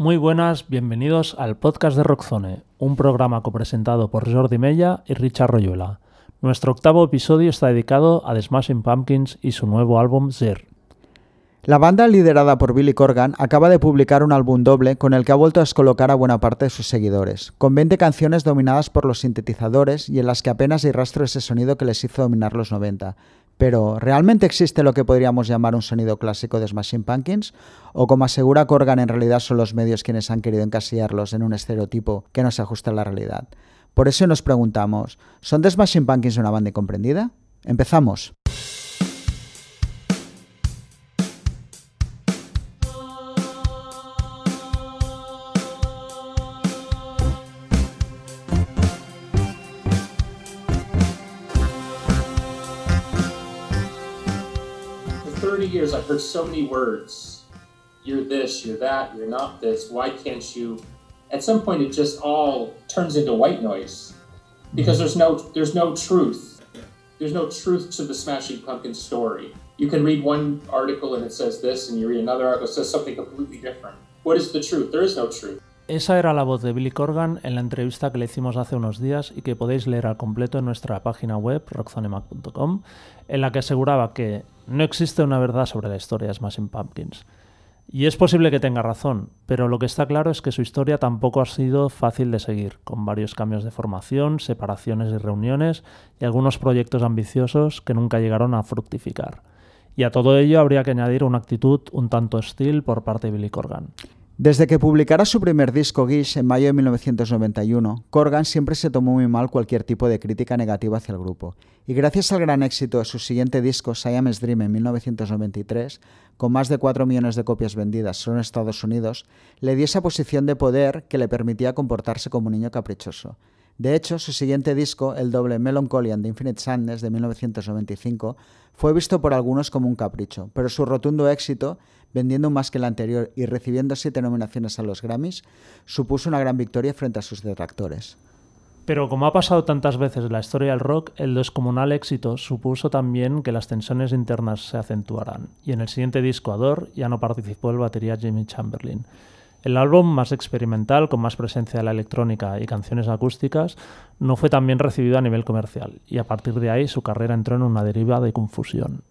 Muy buenas, bienvenidos al podcast de Rockzone, un programa copresentado por Jordi Mella y Richard Royuela. Nuestro octavo episodio está dedicado a The Smashing Pumpkins y su nuevo álbum Zir. La banda liderada por Billy Corgan acaba de publicar un álbum doble con el que ha vuelto a descolocar a buena parte de sus seguidores, con 20 canciones dominadas por los sintetizadores y en las que apenas hay rastro de ese sonido que les hizo dominar los 90. Pero, ¿realmente existe lo que podríamos llamar un sonido clásico de Smashing Pumpkins? ¿O como asegura Corgan, en realidad son los medios quienes han querido encasillarlos en un estereotipo que no se ajusta a la realidad? Por eso nos preguntamos, ¿son The Smashing Pumpkins una banda incomprendida? Empezamos. I've heard so many words. You're this, you're that, you're not this. Why can't you? At some point, it just all turns into white noise because there's no there's no truth. There's no truth to the Smashing Pumpkins story. You can read one article and it says this, and you read another article says something completely different. What is the truth? There is no truth. Esa era la voz de Billy Corgan en la entrevista que le hicimos hace unos días y que podéis leer al completo en nuestra página web, rockzonemac.com, en la que aseguraba que no existe una verdad sobre la historia de Smashing Pumpkins. Y es posible que tenga razón, pero lo que está claro es que su historia tampoco ha sido fácil de seguir, con varios cambios de formación, separaciones y reuniones y algunos proyectos ambiciosos que nunca llegaron a fructificar. Y a todo ello habría que añadir una actitud un tanto hostil por parte de Billy Corgan. Desde que publicara su primer disco Gish en mayo de 1991, Corgan siempre se tomó muy mal cualquier tipo de crítica negativa hacia el grupo, y gracias al gran éxito de su siguiente disco Siamese Dream en 1993, con más de 4 millones de copias vendidas solo en Estados Unidos, le dio esa posición de poder que le permitía comportarse como un niño caprichoso. De hecho, su siguiente disco, el doble Melancholy and Infinite Sadness de 1995, fue visto por algunos como un capricho, pero su rotundo éxito, vendiendo más que el anterior y recibiendo siete nominaciones a los Grammys, supuso una gran victoria frente a sus detractores. Pero como ha pasado tantas veces en la historia del rock, el descomunal éxito supuso también que las tensiones internas se acentuaran, y en el siguiente disco, Ador, ya no participó el batería Jimmy Chamberlain. El álbum más experimental, con más presencia de la electrónica y canciones acústicas, no fue tan bien recibido a nivel comercial, y a partir de ahí su carrera entró en una deriva de confusión.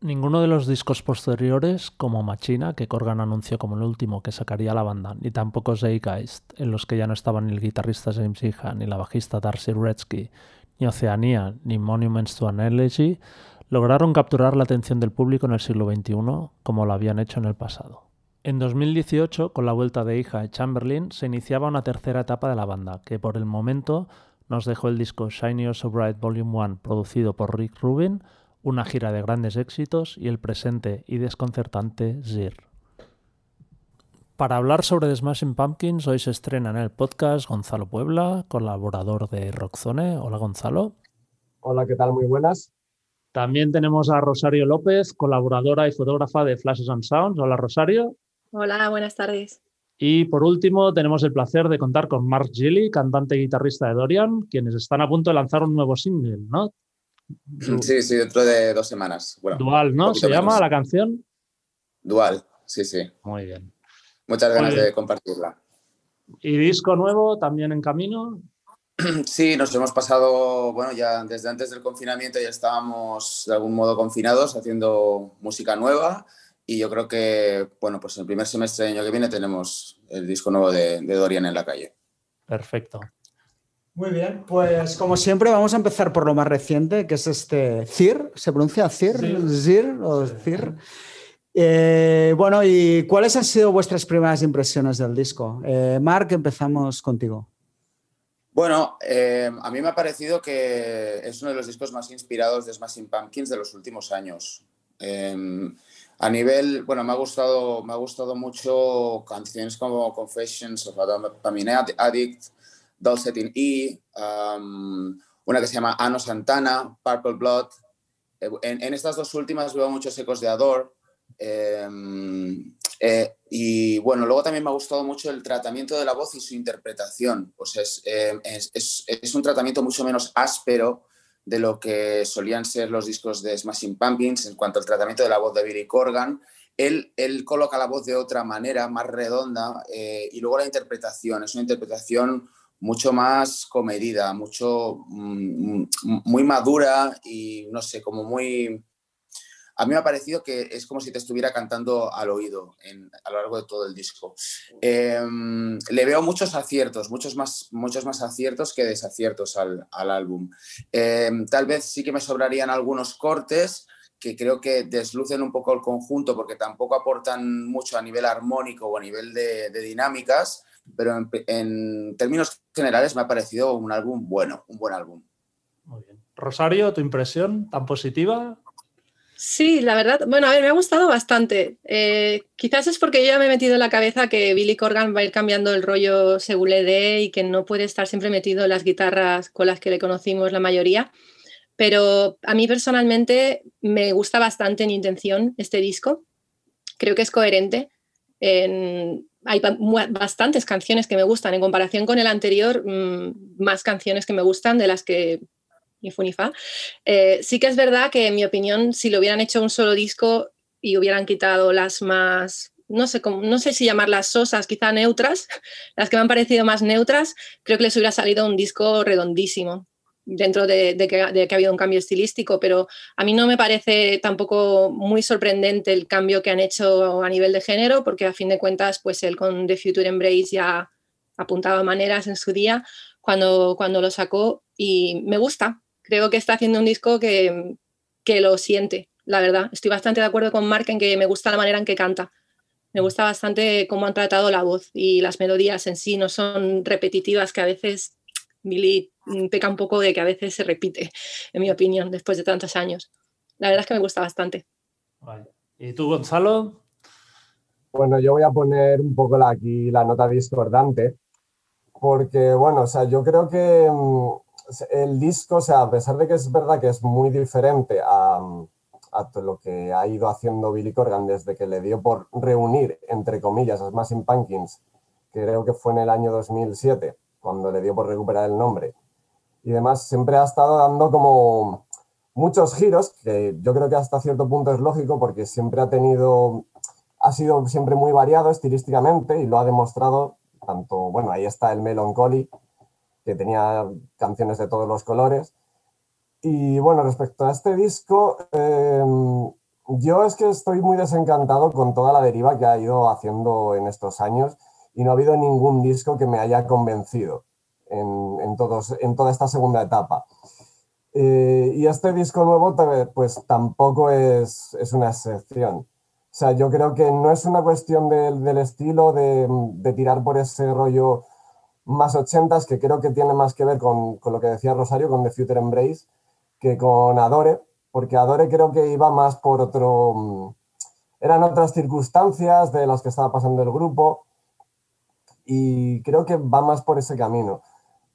Ninguno de los discos posteriores, como Machina, que Corgan anunció como el último que sacaría la banda, ni tampoco Zeitgeist, en los que ya no estaban ni el guitarrista James Iha, ni la bajista Darcy Redsky, ni Oceanía, ni Monuments to an Elegy, lograron capturar la atención del público en el siglo XXI como lo habían hecho en el pasado. En 2018, con la vuelta de hija de Chamberlain, se iniciaba una tercera etapa de la banda, que por el momento nos dejó el disco Shiny Oh So Bright Volume 1, producido por Rick Rubin, una gira de grandes éxitos y el presente y desconcertante Zir. Para hablar sobre The Smashing Pumpkins, hoy se estrena en el podcast Gonzalo Puebla, colaborador de Rockzone. Hola Gonzalo. Hola, ¿qué tal? Muy buenas. También tenemos a Rosario López, colaboradora y fotógrafa de Flashes and Sounds. Hola Rosario. Hola, buenas tardes. Y por último, tenemos el placer de contar con Mark Gilly, cantante y guitarrista de Dorian, quienes están a punto de lanzar un nuevo single, ¿no? Sí, sí, dentro de dos semanas. Bueno, Dual, ¿no? ¿Se llama la canción? Dual, sí, sí. Muy bien. Muchas ganas de compartirla. ¿Y disco nuevo también en camino? Sí, nos hemos pasado, bueno, ya desde antes del confinamiento ya estábamos de algún modo confinados haciendo música nueva y yo creo que, bueno, pues el primer semestre del año que viene tenemos el disco nuevo de, de Dorian en la calle. Perfecto. Muy bien, pues como siempre vamos a empezar por lo más reciente, que es este CIR, ¿se pronuncia CIR? ¿Zir o CIR? Eh, bueno, ¿y cuáles han sido vuestras primeras impresiones del disco? Eh, Mark, empezamos contigo. Bueno, eh, a mí me ha parecido que es uno de los discos más inspirados de Smashing Pumpkins de los últimos años. A nivel, bueno, me ha gustado, me ha gustado mucho canciones como Confessions of a Addict, Dulcet in E, una que se llama Ano Santana, Purple Blood. Eh, En, estas dos últimas veo muchos ecos de Adore. Eh, eh, y bueno, luego también me ha gustado mucho el tratamiento de la voz y su interpretación. Pues es, es, es, es un tratamiento mucho menos áspero de lo que solían ser los discos de Smashing Pumpkins en cuanto al tratamiento de la voz de Billy Corgan. Él, él coloca la voz de otra manera, más redonda, eh, y luego la interpretación, es una interpretación mucho más comedida, mucho, mm, muy madura y no sé, como muy... A mí me ha parecido que es como si te estuviera cantando al oído a lo largo de todo el disco. Em, le veo muchos aciertos, muchos más, muchos más aciertos que desaciertos al, álbum. Em, tal vez sí que me sobrarían algunos cortes, que creo que deslucen un poco el conjunto porque tampoco aportan mucho a nivel armónico o a nivel de dinámicas, pero en, términos generales me ha parecido un álbum bueno, un buen álbum. Muy bien. Rosario, ¿tu impresión tan positiva? Sí, la verdad, bueno, a ver, me ha gustado bastante. Eh, quizás es porque yo ya me he metido en la cabeza que Billy Corgan va a ir cambiando el rollo según le dé y que no puede estar siempre metido en las guitarras con las que le conocimos la mayoría. Pero a mí personalmente me gusta bastante en intención este disco. Creo que es coherente. En, hay bastantes canciones que me gustan. En comparación con el anterior, mm, más canciones que me gustan de las que ni Funifa. Eh, sí que es verdad que, en mi opinión, si lo hubieran hecho un solo disco y hubieran quitado las más, no sé, no sé si llamarlas sosas, quizá neutras, las que me han parecido más neutras, creo que les hubiera salido un disco redondísimo dentro de, que, ha habido un cambio estilístico, pero a mí no me parece tampoco muy sorprendente el cambio que han hecho a nivel de género, porque a fin de cuentas, pues él con The Future Embrace ya apuntaba maneras en su día cuando, cuando lo sacó y me gusta. Creo que está haciendo un disco que, que lo siente, la verdad. Estoy bastante de acuerdo con Mark en que me gusta la manera en que canta. Me gusta bastante cómo han tratado la voz y las melodías en sí, no son repetitivas, que a veces Billy mm, peca un poco de que a veces se repite, en mi opinión, después de tantos años. La verdad es que me gusta bastante. ¿Y tú, Gonzalo? Bueno, yo voy a poner un poco la, aquí la nota discordante, porque, bueno, o sea, yo creo que mm, el disco, o sea, a pesar de que es verdad que es muy diferente a, a lo que ha ido haciendo Billy Corgan desde que le dio por reunir, entre comillas, a Smashing Pumpkins, creo que fue en el año 2007, cuando le dio por recuperar el nombre. Y además siempre ha estado dando como muchos giros, que yo creo que hasta cierto punto es lógico porque siempre ha tenido, ha sido siempre muy variado estilísticamente y lo ha demostrado tanto, bueno, ahí está el Melancholy, que tenía canciones de todos los colores. Y bueno, respecto a este disco, em, yo es que estoy muy desencantado con toda la deriva que ha ido haciendo en estos años y no ha habido ningún disco que me haya convencido en, todos, en toda esta segunda etapa. Eh, y este disco nuevo pues tampoco es, es, una excepción. O sea, yo creo que no es una cuestión del, estilo, de, de, tirar por ese rollo más ochentas, que creo que tiene más que ver con, con, lo que decía Rosario, con The Future Embrace, que con Adore, porque Adore creo que iba más por otro... Eran otras circunstancias de las que estaba pasando el grupo, y creo que va más por ese camino.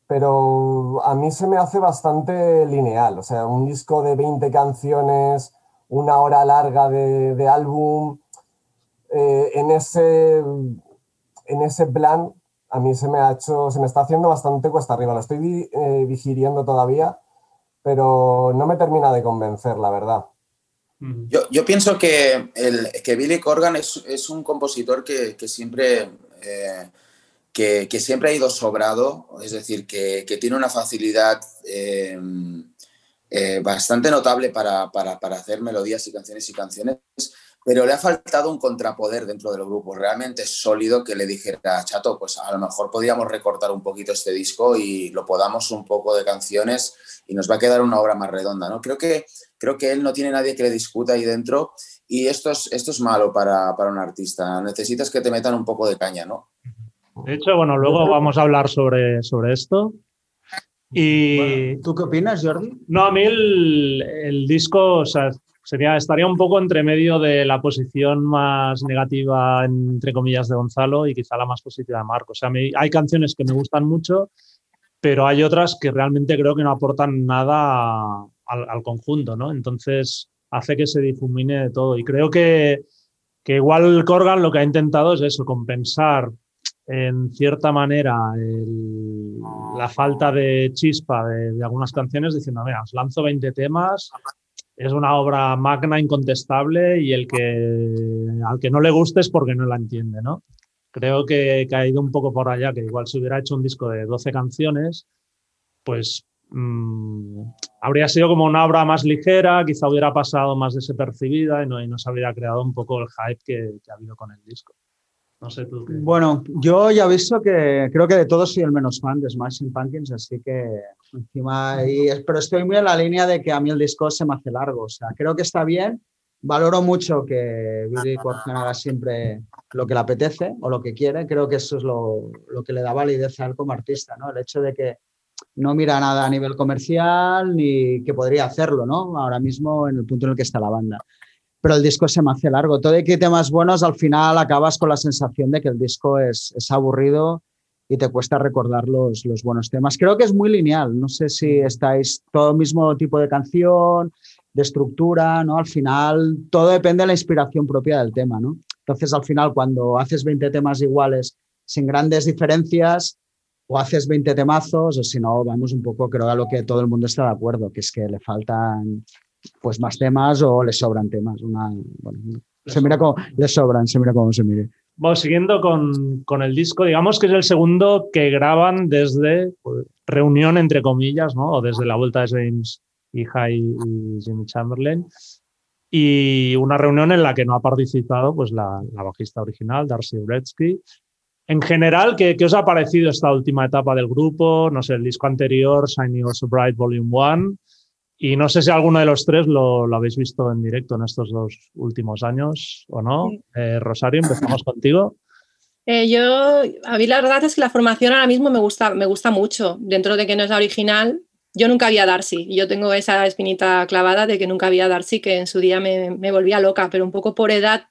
Pero a mí se me hace bastante lineal, o sea, un disco de 20 canciones, una hora larga de, álbum, eh, en, ese, en ese plan a mí se me ha hecho, se me está haciendo bastante cuesta arriba, lo estoy eh, digiriendo todavía, pero no me termina de convencer, la verdad. Yo, pienso que, el, que Billy Corgan es, es un compositor que, que siempre eh, que, siempre ha ido sobrado, es decir, que, tiene una facilidad eh, eh, bastante notable para, hacer melodías y canciones y canciones, pero le ha faltado un contrapoder dentro del grupo realmente sólido que le dijera, chato, pues a lo mejor podríamos recortar un poquito este disco y lo podamos un poco de canciones y nos va a quedar una obra más redonda, ¿no? Creo que, creo que él no tiene nadie que le discuta ahí dentro y esto es, esto es malo para, para un artista. Necesitas que te metan un poco de caña, ¿no? De hecho, bueno, luego vamos a hablar sobre, sobre esto. Y... ¿Tú qué opinas, Jordi? No, a mí el, disco sería, estaría un poco entre medio de la posición más negativa, entre comillas, de Gonzalo y quizá la más positiva de Marco. O sea, hay canciones que me gustan mucho, pero hay otras que realmente creo que no aportan nada al, al conjunto, ¿no? Entonces hace que se difumine de todo. Y creo que, que igual Corgan lo que ha intentado es eso, compensar en cierta manera la falta de chispa de, algunas canciones diciendo, mira, os lanzo 20 temas es una obra magna incontestable y el que al que no le guste es porque no la entiende, ¿no? Creo que, ha ido un poco por allá, que igual si hubiera hecho un disco de 12 canciones, pues mm, habría sido como una obra más ligera, quizá hubiera pasado más desapercibida y no, y no se habría creado un poco el hype que ha habido con el disco. No sé tú. Bueno, yo ya he visto que creo que de todos soy el menos fan de Smashing Pumpkins, así que encima, y, pero estoy muy en la línea de que a mí el disco se me hace largo, o sea, creo que está bien. Valoro mucho que Billy Corgan haga siempre lo que le apetece o lo que quiere. Creo que eso es lo, lo que le da validez a él como artista, ¿no? El hecho de que no mira nada a nivel comercial ni que podría hacerlo, ¿no? Ahora mismo en el punto en el que está la banda pero el disco se me hace largo. Todo y que temas buenos, al final acabas con la sensación de que el disco es, es aburrido y te cuesta recordar los, los, buenos temas. Creo que es muy lineal. No sé si estáis todo el mismo tipo de canción, de estructura, ¿no? Al final todo depende de la inspiración propia del tema, ¿no? Entonces, al final, cuando haces 20 temas iguales sin grandes diferencias, o haces 20 temazos, o si no, vamos un poco, creo a lo que todo el mundo está de acuerdo, que es que le faltan pues más temas o les sobran temas. Una, se mira como les sobran, se mira cómo se mire. Bueno, siguiendo con, con, el disco, digamos que es el segundo que graban desde pues, reunión, entre comillas, ¿no? o desde la vuelta de James y High y Jimmy Chamberlain. Y una reunión en la que no ha participado pues, la, la bajista original, Darcy Uretsky. En general, ¿qué, ¿qué, os ha parecido esta última etapa del grupo? No sé, el disco anterior, Shiny Also Bright Volume 1, y no sé si alguno de los tres lo, lo, habéis visto en directo en estos dos últimos años o no. Eh, Rosario, empezamos contigo. Eh, yo, a mí la verdad es que la formación ahora mismo me gusta, me gusta mucho. Dentro de que no es la original, yo nunca había Darcy. Yo tengo esa espinita clavada de que nunca había Darcy, que en su día me, me volvía loca, pero un poco por edad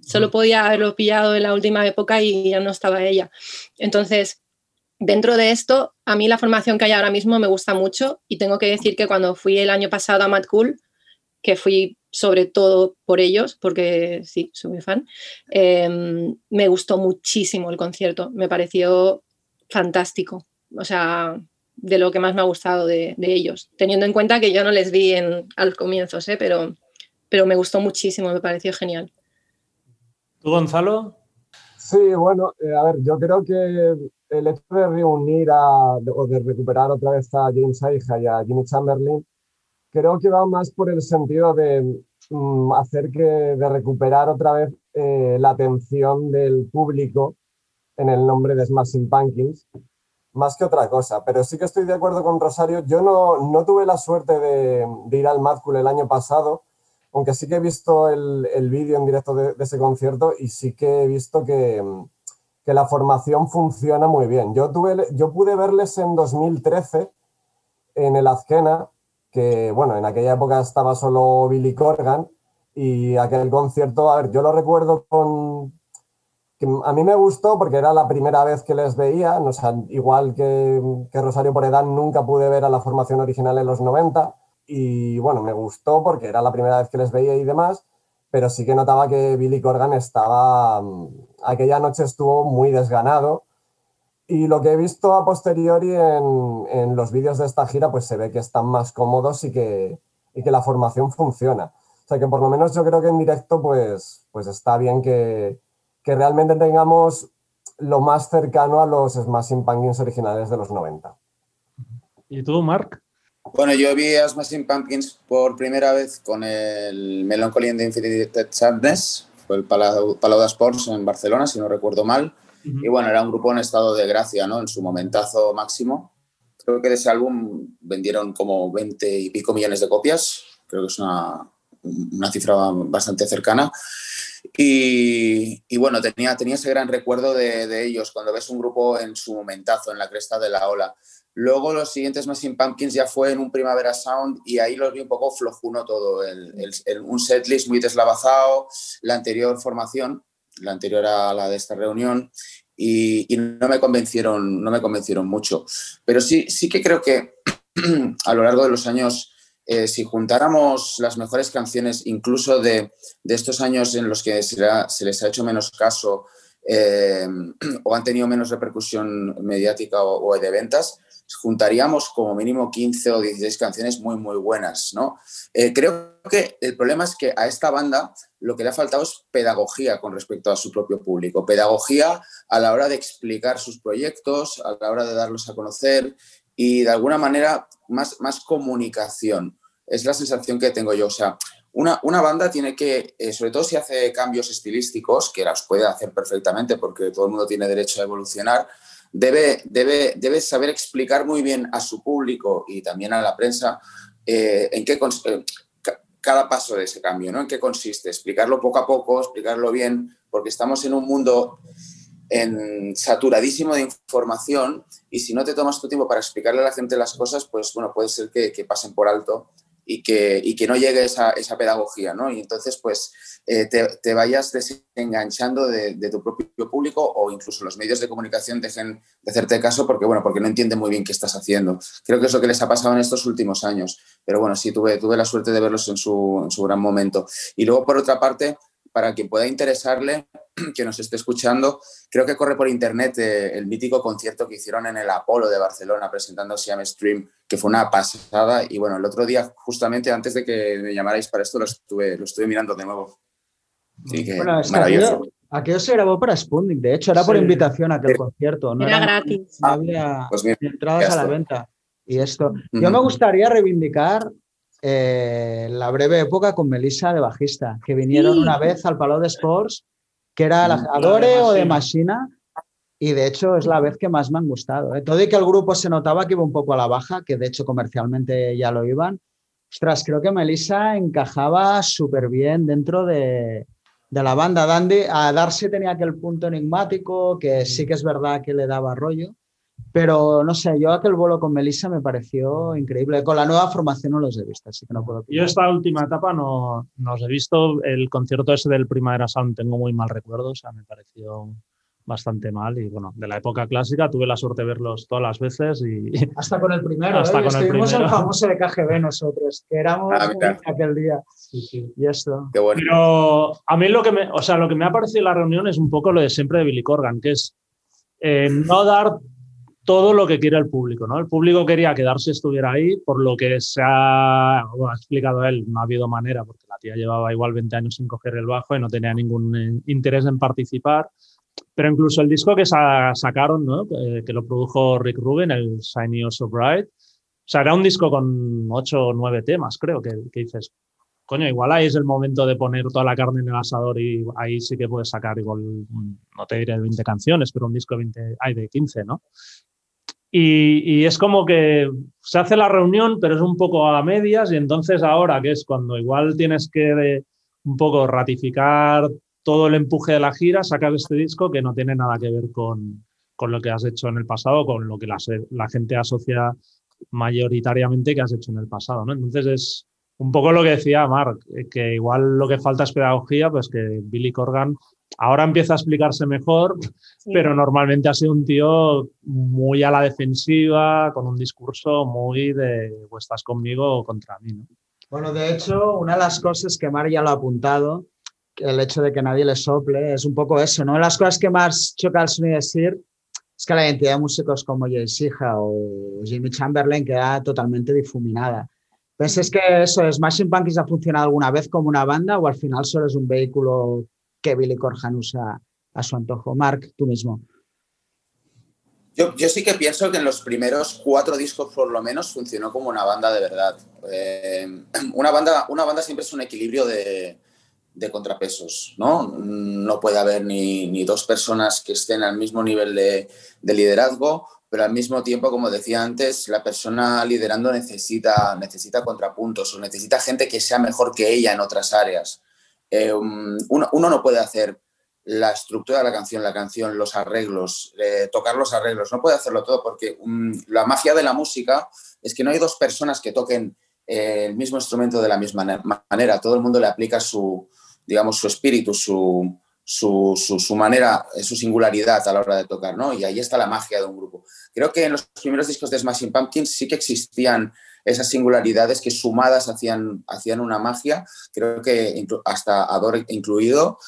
solo podía haberlo pillado en la última época y ya no estaba ella. Entonces, dentro de esto, a mí la formación que hay ahora mismo me gusta mucho y tengo que decir que cuando fui el año pasado a Mad Cool, que fui sobre todo por ellos, porque sí, soy muy fan, eh, me gustó muchísimo el concierto, me pareció fantástico, o sea, de lo que más me ha gustado de, de ellos, teniendo en cuenta que yo no les vi en, al comienzo, ¿eh? pero, pero me gustó muchísimo, me pareció genial. ¿Tú, Gonzalo? Sí, bueno, eh, a ver, yo creo que el hecho de reunir a, o de recuperar otra vez a James Iha y a Jimmy Chamberlain, creo que va más por el sentido de mm, hacer que, de recuperar otra vez eh, la atención del público en el nombre de Smashing Pumpkins, más que otra cosa. Pero sí que estoy de acuerdo con Rosario. Yo no, no tuve la suerte de, de, ir al Mad Cool el año pasado, aunque sí que he visto el, el vídeo en directo de, de, ese concierto y sí que he visto que, que la formación funciona muy bien. Yo, tuve, yo pude verles en 2013 en el Azkena, que bueno, en aquella época estaba solo Billy Corgan y aquel concierto, a ver, yo lo recuerdo con... A mí me gustó porque era la primera vez que les veía, o igual que, que Rosario por edad nunca pude ver a la formación original en los 90 y bueno, me gustó porque era la primera vez que les veía y demás pero sí que notaba que Billy Corgan estaba, mm, aquella noche estuvo muy desganado. Y lo que he visto a posteriori en, en los vídeos de esta gira, pues se ve que están más cómodos y que, y que la formación funciona. O sea que por lo menos yo creo que en directo pues, pues está bien que, que realmente tengamos lo más cercano a los Smashing Pumpkins originales de los 90. ¿Y tú, Mark? Bueno, yo vi a Smashing Pumpkins por primera vez con el Melancholy and the Infinite Sadness, fue el Palau, Palau de Sports en Barcelona, si no recuerdo mal. Uh -huh. Y bueno, era un grupo en estado de gracia, ¿no? En su momentazo máximo. Creo que de ese álbum vendieron como 20 y pico millones de copias. Creo que es una, una cifra bastante cercana. Y, y, bueno, tenía, tenía ese gran recuerdo de, de, ellos cuando ves un grupo en su momentazo, en la cresta de la ola. Luego los siguientes Smashing Pumpkins ya fue en un Primavera Sound y ahí los vi un poco flojuno todo, el, el, el, un setlist muy deslavazado, la anterior formación, la anterior a la de esta reunión, y, y, no me convencieron, no me convencieron mucho. Pero sí, sí que creo que a lo largo de los años, eh, si juntáramos las mejores canciones, incluso de, de estos años en los que se, ha, se les ha hecho menos caso, eh, o o han tenido menos repercusión mediática o, de ventas, juntaríamos como mínimo 15 o 16 canciones muy, muy buenas, ¿no? Eh, creo que el problema es que a esta banda lo que le ha faltado es pedagogía con respecto a su propio público, pedagogía a la hora de explicar sus proyectos, a la hora de darlos a conocer y de alguna manera más, más comunicación. Es la sensación que tengo yo. O sea, una, una banda tiene que, eh, sobre todo si hace cambios estilísticos, que las puede hacer perfectamente porque todo el mundo tiene derecho a evolucionar, debe, debe, debe saber explicar muy bien a su público y también a la prensa eh, en qué eh, cada paso de ese cambio, ¿no? En qué consiste, explicarlo poco a poco, explicarlo bien, porque estamos en un mundo en, saturadísimo de información y si no te tomas tu tiempo para explicarle a la gente las cosas, pues bueno, puede ser que, que pasen por alto y que, y que no llegue esa, esa pedagogía, ¿no? Y entonces, pues, eh, te, vayas desenganchando de, de, tu propio público o incluso los medios de comunicación dejen de hacerte caso porque, bueno, porque no entienden muy bien qué estás haciendo. Creo que es lo que les ha pasado en estos últimos años. Pero bueno, sí, tuve, tuve la suerte de verlos en su, en su gran momento. Y luego, por otra parte, para quien pueda interesarle, que nos esté escuchando, creo que corre por internet eh, el mítico concierto que hicieron en el Apolo de Barcelona presentando Siam Stream, que fue una pasada. Y bueno, el otro día, justamente antes de que me llamarais para esto, lo estuve, lo estuve mirando de nuevo. Sí, que bueno, es maravilloso. Aquello, se grabó para Sputnik, de hecho, era por invitación a aquel concierto. No era, gratis. No había pues entradas a la venta. Y esto. Yo me gustaría reivindicar eh, la breve época con Melissa de bajista, que vinieron una vez al Palau de Sports, que era la Adore o de Machina, y de hecho es la vez que más me han gustado. ¿eh? Todo y que el grupo se notaba que iba un poco a la baja, que de hecho comercialmente ya lo iban. Ostras, creo que Melissa encajaba súper bien dentro de, de la banda. Dandy, a Darcy tenía aquel punto enigmático que sí que es verdad que le daba rollo, pero no sé, yo aquel bolo con Melissa me pareció increíble. Con la nueva formación no los he visto, así que no puedo. Yo esta última etapa no, no os he visto. El concierto ese del Primavera Sound tengo muy mal recuerdo, o sea, me pareció bastante mal y bueno, de la época clásica tuve la suerte de verlos todas las veces y... Hasta con el primero, Hasta ¿eh? con el, primero. el famoso de KGB nosotros, que éramos ah, aquel día. Sí, sí. Y esto. Qué bueno. Pero a mí lo que me, o sea, lo que me ha parecido en la reunión es un poco lo de siempre de Billy Corgan, que es eh, no dar todo lo que quiere el público. ¿no? El público quería que Darcy estuviera ahí, por lo que se ha, explicado él, no ha habido manera, porque la tía llevaba igual 20 años sin coger el bajo y no tenía ningún eh, interés en participar. Pero incluso el disco que sacaron, ¿no? Eh, que lo produjo Rick Rubin, el Shiny So Bright, o sea, era un disco con 8 o 9 temas, creo, que, que dices, coño, igual ahí es el momento de poner toda la carne en el asador y ahí sí que puedes sacar igual, no te diré 20 canciones, pero un disco de 20, hay de 15, ¿no? Y, es como que se hace la reunión, pero es un poco a medias y entonces ahora, que es cuando igual tienes que un poco ratificar todo el empuje de la gira, sacas este disco que no tiene nada que ver con, con lo que has hecho en el pasado, con lo que la, gente asocia mayoritariamente que has hecho en el pasado. ¿no? Entonces es un poco lo que decía Mark, que igual lo que falta es pedagogía, pues que Billy Corgan Ahora empieza a explicarse mejor, pero normalmente ha sido un tío muy a la defensiva, con un discurso muy de o estás conmigo o contra mí. ¿no? Bueno, de hecho, una de las cosas que Mar ya lo ha apuntado, el hecho de que nadie le sople, es un poco eso, ¿no? Las cosas que más choca al sonido decir es que la identidad de músicos como Jay Sija o Jimmy Chamberlain queda totalmente difuminada. ¿Pensáis que eso, Smashing Pumpkins ha funcionado alguna vez como una banda o al final solo es un vehículo que Billy Corgan usa a su antojo. Mark, tú mismo. Yo, sí que pienso que en los primeros cuatro discos por lo menos funcionó como una banda de verdad. Eh, una, banda, una banda siempre es un equilibrio de, de contrapesos, ¿no? No puede haber ni, ni, dos personas que estén al mismo nivel de, de, liderazgo, pero al mismo tiempo, como decía antes, la persona liderando necesita, necesita contrapuntos o necesita gente que sea mejor que ella en otras áreas. Um, uno, no puede hacer la estructura de la canción, la canción, los arreglos, eh, tocar los arreglos, no puede hacerlo todo porque um, la magia de la música es que no hay dos personas que toquen eh, el mismo instrumento de la misma manera, todo el mundo le aplica su, digamos, su espíritu, su, su, su, manera, su singularidad a la hora de tocar, ¿no? Y ahí está la magia de un grupo. Creo que en los primeros discos de Smashing Pumpkins sí que existían esas singularidades que sumadas hacían, hacían una magia, creo que hasta Adore incluido,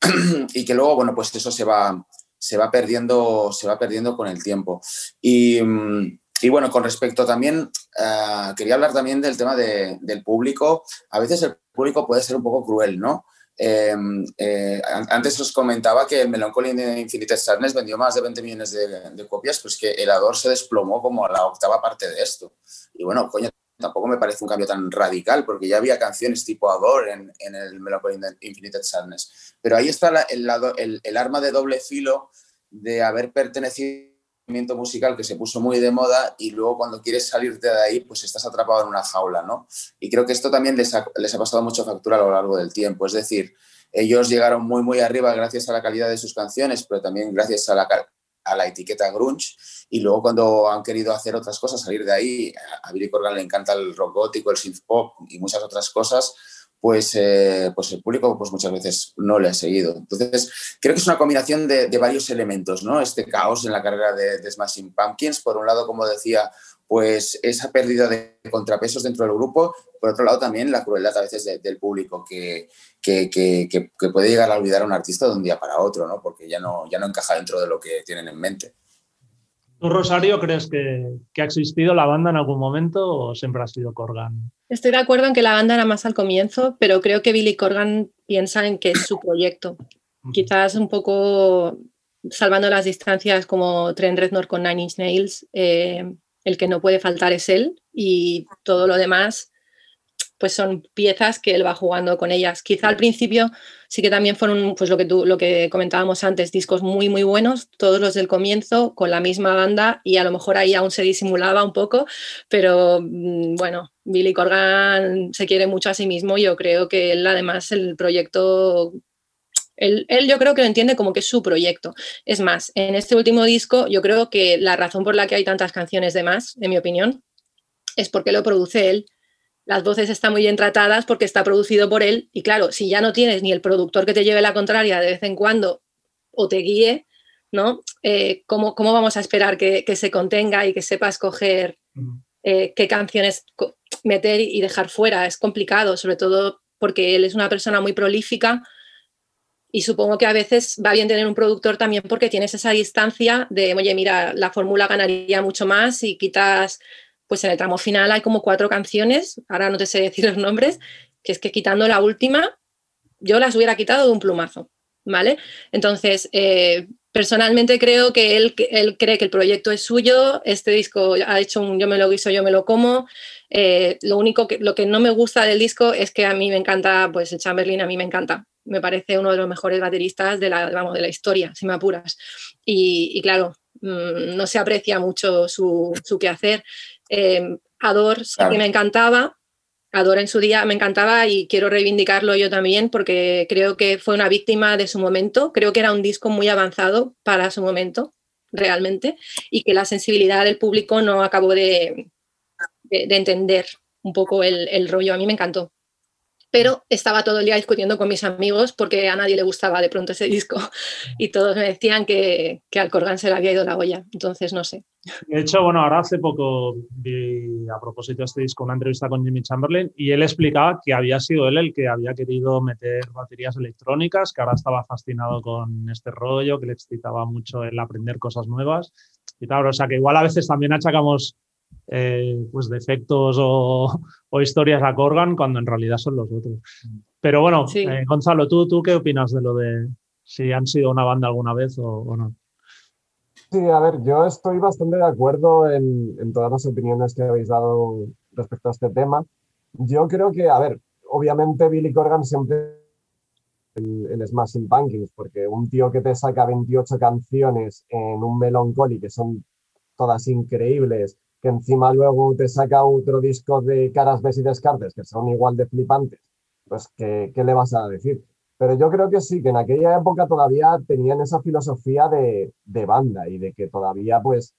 y que luego, bueno, pues eso se va, se va perdiendo, se va perdiendo con el tiempo. Y, mm, bueno, con respecto también, eh, quería hablar también del tema del público. A veces el público puede ser un poco cruel, ¿no? Em, eh, antes os comentaba que el Melancholy de Infinite Sadness vendió más de 20 millones de, copias, pues que el Ador se desplomó como a la octava parte de esto. Y bueno, coño, tampoco me parece un cambio tan radical, porque ya había canciones tipo Ador en, el Melancholy de Infinite Sadness. Pero ahí está el, el, el arma de doble filo de haber pertenecido musical que se puso muy de moda y luego cuando quieres salirte de ahí, pues estás atrapado en una jaula, ¿no? Y creo que esto también les ha, les ha pasado mucho factura a lo largo del tiempo. Es decir, ellos llegaron muy, muy arriba gracias a la calidad de sus canciones, pero también gracias a la, a la etiqueta grunge. Y luego cuando han querido hacer otras cosas, salir de ahí, a Billy Corgan le encanta el rock gótico, el synth pop y muchas otras cosas, pues, eh, pues el público pues muchas veces no le ha seguido. Entonces, creo que es una combinación de, varios elementos, ¿no? Este caos en la carrera de, de, Smashing Pumpkins, por un lado, como decía, pues esa pérdida de contrapesos dentro del grupo, por otro lado también la crueldad a veces del público que, que, que, puede llegar a olvidar a un artista de un día para otro, ¿no? Porque ya no, ya no encaja dentro de lo que tienen en mente. ¿Tú, Rosario, crees que, ha existido la banda en algún momento o siempre ha sido Corgan? Estoy de acuerdo en que la banda era más al comienzo, pero creo que Billy Corgan piensa en que es su proyecto. Quizás un poco salvando las distancias como Trent Reznor con Nine Inch Nails, eh, el que no puede faltar es él y todo lo demás pues son piezas que él va jugando con ellas. Quizá al principio sí que también fueron, pues lo que, tú, lo que comentábamos antes, discos muy, muy buenos, todos los del comienzo, con la misma banda, y a lo mejor ahí aún se disimulaba un poco, pero mm, bueno, Billy Corgan se quiere mucho a sí mismo, yo creo que él además el proyecto él, él, yo creo que lo entiende como que es su proyecto. Es más, en este último disco yo creo que la razón por la que hay tantas canciones de más, en mi opinión, es porque lo produce él las voces están muy bien tratadas porque está producido por él y claro, si ya no tienes ni el productor que te lleve la contraria de vez en cuando o te guíe, ¿no? Eh, ¿cómo, vamos a esperar que, se contenga y que sepa escoger eh, qué canciones meter y dejar fuera? Es complicado, sobre todo porque él es una persona muy prolífica y supongo que a veces va bien tener un productor también porque tienes esa distancia de, oye, mira, la fórmula ganaría mucho más si quitas pues en el tramo final hay como cuatro canciones, ahora no te sé decir los nombres, que es que quitando la última, yo las hubiera quitado de un plumazo, ¿vale? Entonces, eh, personalmente creo que él, él, cree que el proyecto es suyo, este disco ha hecho un yo me lo guiso, yo me lo como. Eh, lo único que, lo que no me gusta del disco es que a mí me encanta, pues el Chamberlain a mí me encanta. Me parece uno de los mejores bateristas de la, vamos, de la historia, si me apuras. Y, claro, mm, no se aprecia mucho su, su quehacer. Eh, Ador sí que me encantaba, Ador en su día me encantaba y quiero reivindicarlo yo también porque creo que fue una víctima de su momento, creo que era un disco muy avanzado para su momento, realmente, y que la sensibilidad del público no acabó de, entender un poco el rollo. A mí me encantó pero estaba todo el día discutiendo con mis amigos porque a nadie le gustaba de pronto ese disco y todos me decían que, que al Corgan se le había ido la olla, entonces no sé. De hecho, bueno, ahora hace poco vi a propósito de este disco una entrevista con Jimmy Chamberlain y él explicaba que había sido él el que había querido meter baterías electrónicas, que ahora estaba fascinado con este rollo, que le excitaba mucho el aprender cosas nuevas y tal, o sea que igual a veces también achacamos eh, pues defectos o, historias a Corgan cuando en realidad son los otros. Pero bueno, eh, Gonzalo, ¿tú, ¿tú qué opinas de lo de si han sido una banda alguna vez o, no? Sí, a ver, yo estoy bastante de acuerdo en, todas las opiniones que habéis dado respecto a este tema. Yo creo que, a ver, obviamente Billy Corgan siempre en, en Smashing Pumpkins, porque un tío que te saca 28 canciones en un Melancholy, que son todas increíbles, que encima luego te saca otro disco de caras, ves y descartes, que son igual de flipantes, pues ¿qué, le vas a decir? Pero yo creo que sí, que en aquella época todavía tenían esa filosofía de, banda y de que todavía pues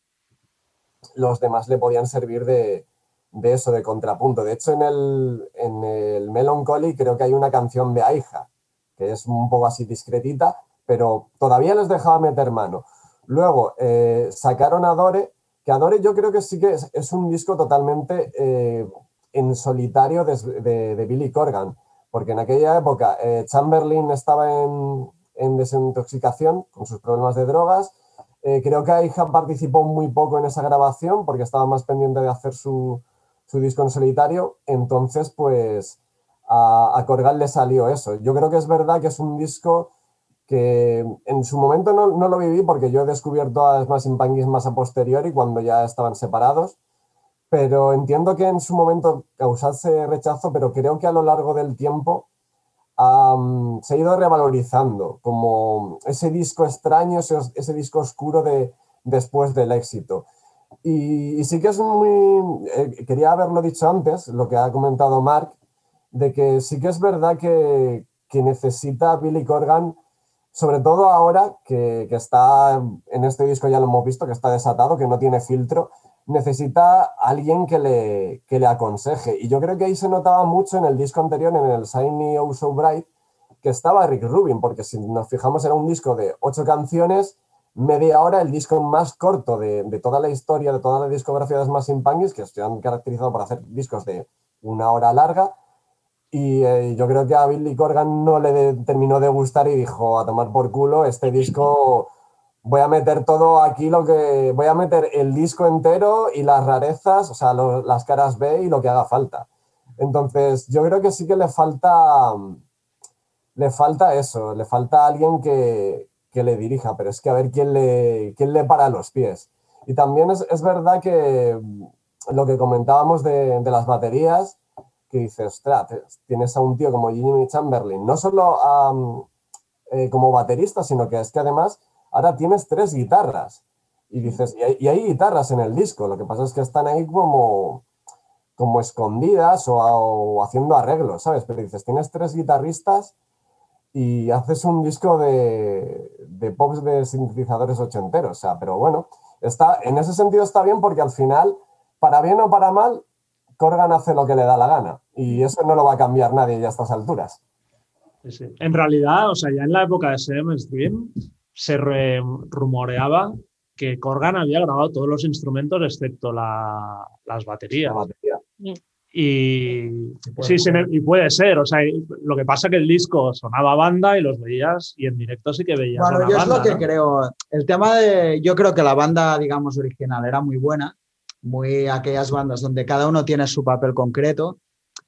los demás le podían servir de, eso, de contrapunto. De hecho, en el, en el Melancholy creo que hay una canción de Aija, que es un poco así discretita, pero todavía les dejaba meter mano. Luego eh, sacaron a Dore que Adore yo creo que sí que es, un disco totalmente eh, en solitario de, Billy Corgan, porque en aquella época eh, Chamberlain estaba en, desintoxicación con sus problemas de drogas. Eh, creo que Aija participó muy poco en esa grabación porque estaba más pendiente de hacer su, su disco en solitario. Entonces, pues a, Corgal le salió eso. Yo creo que es verdad que es un disco que en su momento no, no, lo viví porque yo he descubierto a Smashing Pumpkins más a posteriori cuando ya estaban separados, pero entiendo que en su momento causase rechazo, pero creo que a lo largo del tiempo um, se ha ido revalorizando como ese disco extraño, ese, ese disco oscuro de después del éxito. Y, y sí que es muy, eh, quería haberlo dicho antes, lo que ha comentado Mark, de que sí que es verdad que, que necesita Billy Corgan sobre todo ahora que, está en este disco, ya lo hemos visto, que está desatado, que no tiene filtro, necesita alguien que le, que le aconseje. Y yo creo que ahí se notaba mucho en el disco anterior, en el Shiny Oh So Bright, que estaba Rick Rubin, porque si nos fijamos era un disco de ocho canciones, media hora, el disco más corto de, de toda la historia, de toda la discografía de Smashing que se han caracterizado por hacer discos de una hora larga, y eh, yo creo que a Billy Corgan no le de, terminó de gustar y dijo, a tomar por culo, este disco voy a meter todo aquí, lo que voy a meter el disco entero y las rarezas, o sea, las caras B y lo que haga falta. Entonces, yo creo que sí que le falta, le falta eso, le falta alguien que, que le dirija, pero es que a ver quién le, quién le para los pies. Y también es, es verdad que lo que comentábamos de, de las baterías, que dices, ostras, tienes a un tío como Jimmy Chamberlain, no solo eh, como baterista, sino que es que además ahora tienes tres guitarras. Y dices, y hay, guitarras en el disco, lo que pasa es que están ahí como, como escondidas o, o, haciendo arreglos, ¿sabes? Pero dices, tienes tres guitarristas y haces un disco de, de pops de sintetizadores ochenteros, o sea, pero bueno, está, en ese sentido está bien porque al final, para bien o para mal, Corgan hace lo que le da la gana y eso no lo va a cambiar nadie ya a estas alturas. Sí. En realidad, o sea, ya en la época de SM Stream se re rumoreaba que Corgan había grabado todos los instrumentos excepto la, las baterías. La batería. Y, sí, sí, y puede ser. O sea, lo que pasa es que el disco sonaba banda y los veías, y en directo sí que veías. Bueno, yo banda, es lo que ¿no? creo. El tema de. Yo creo que la banda, digamos, original era muy buena muy aquellas bandas donde cada uno tiene su papel concreto.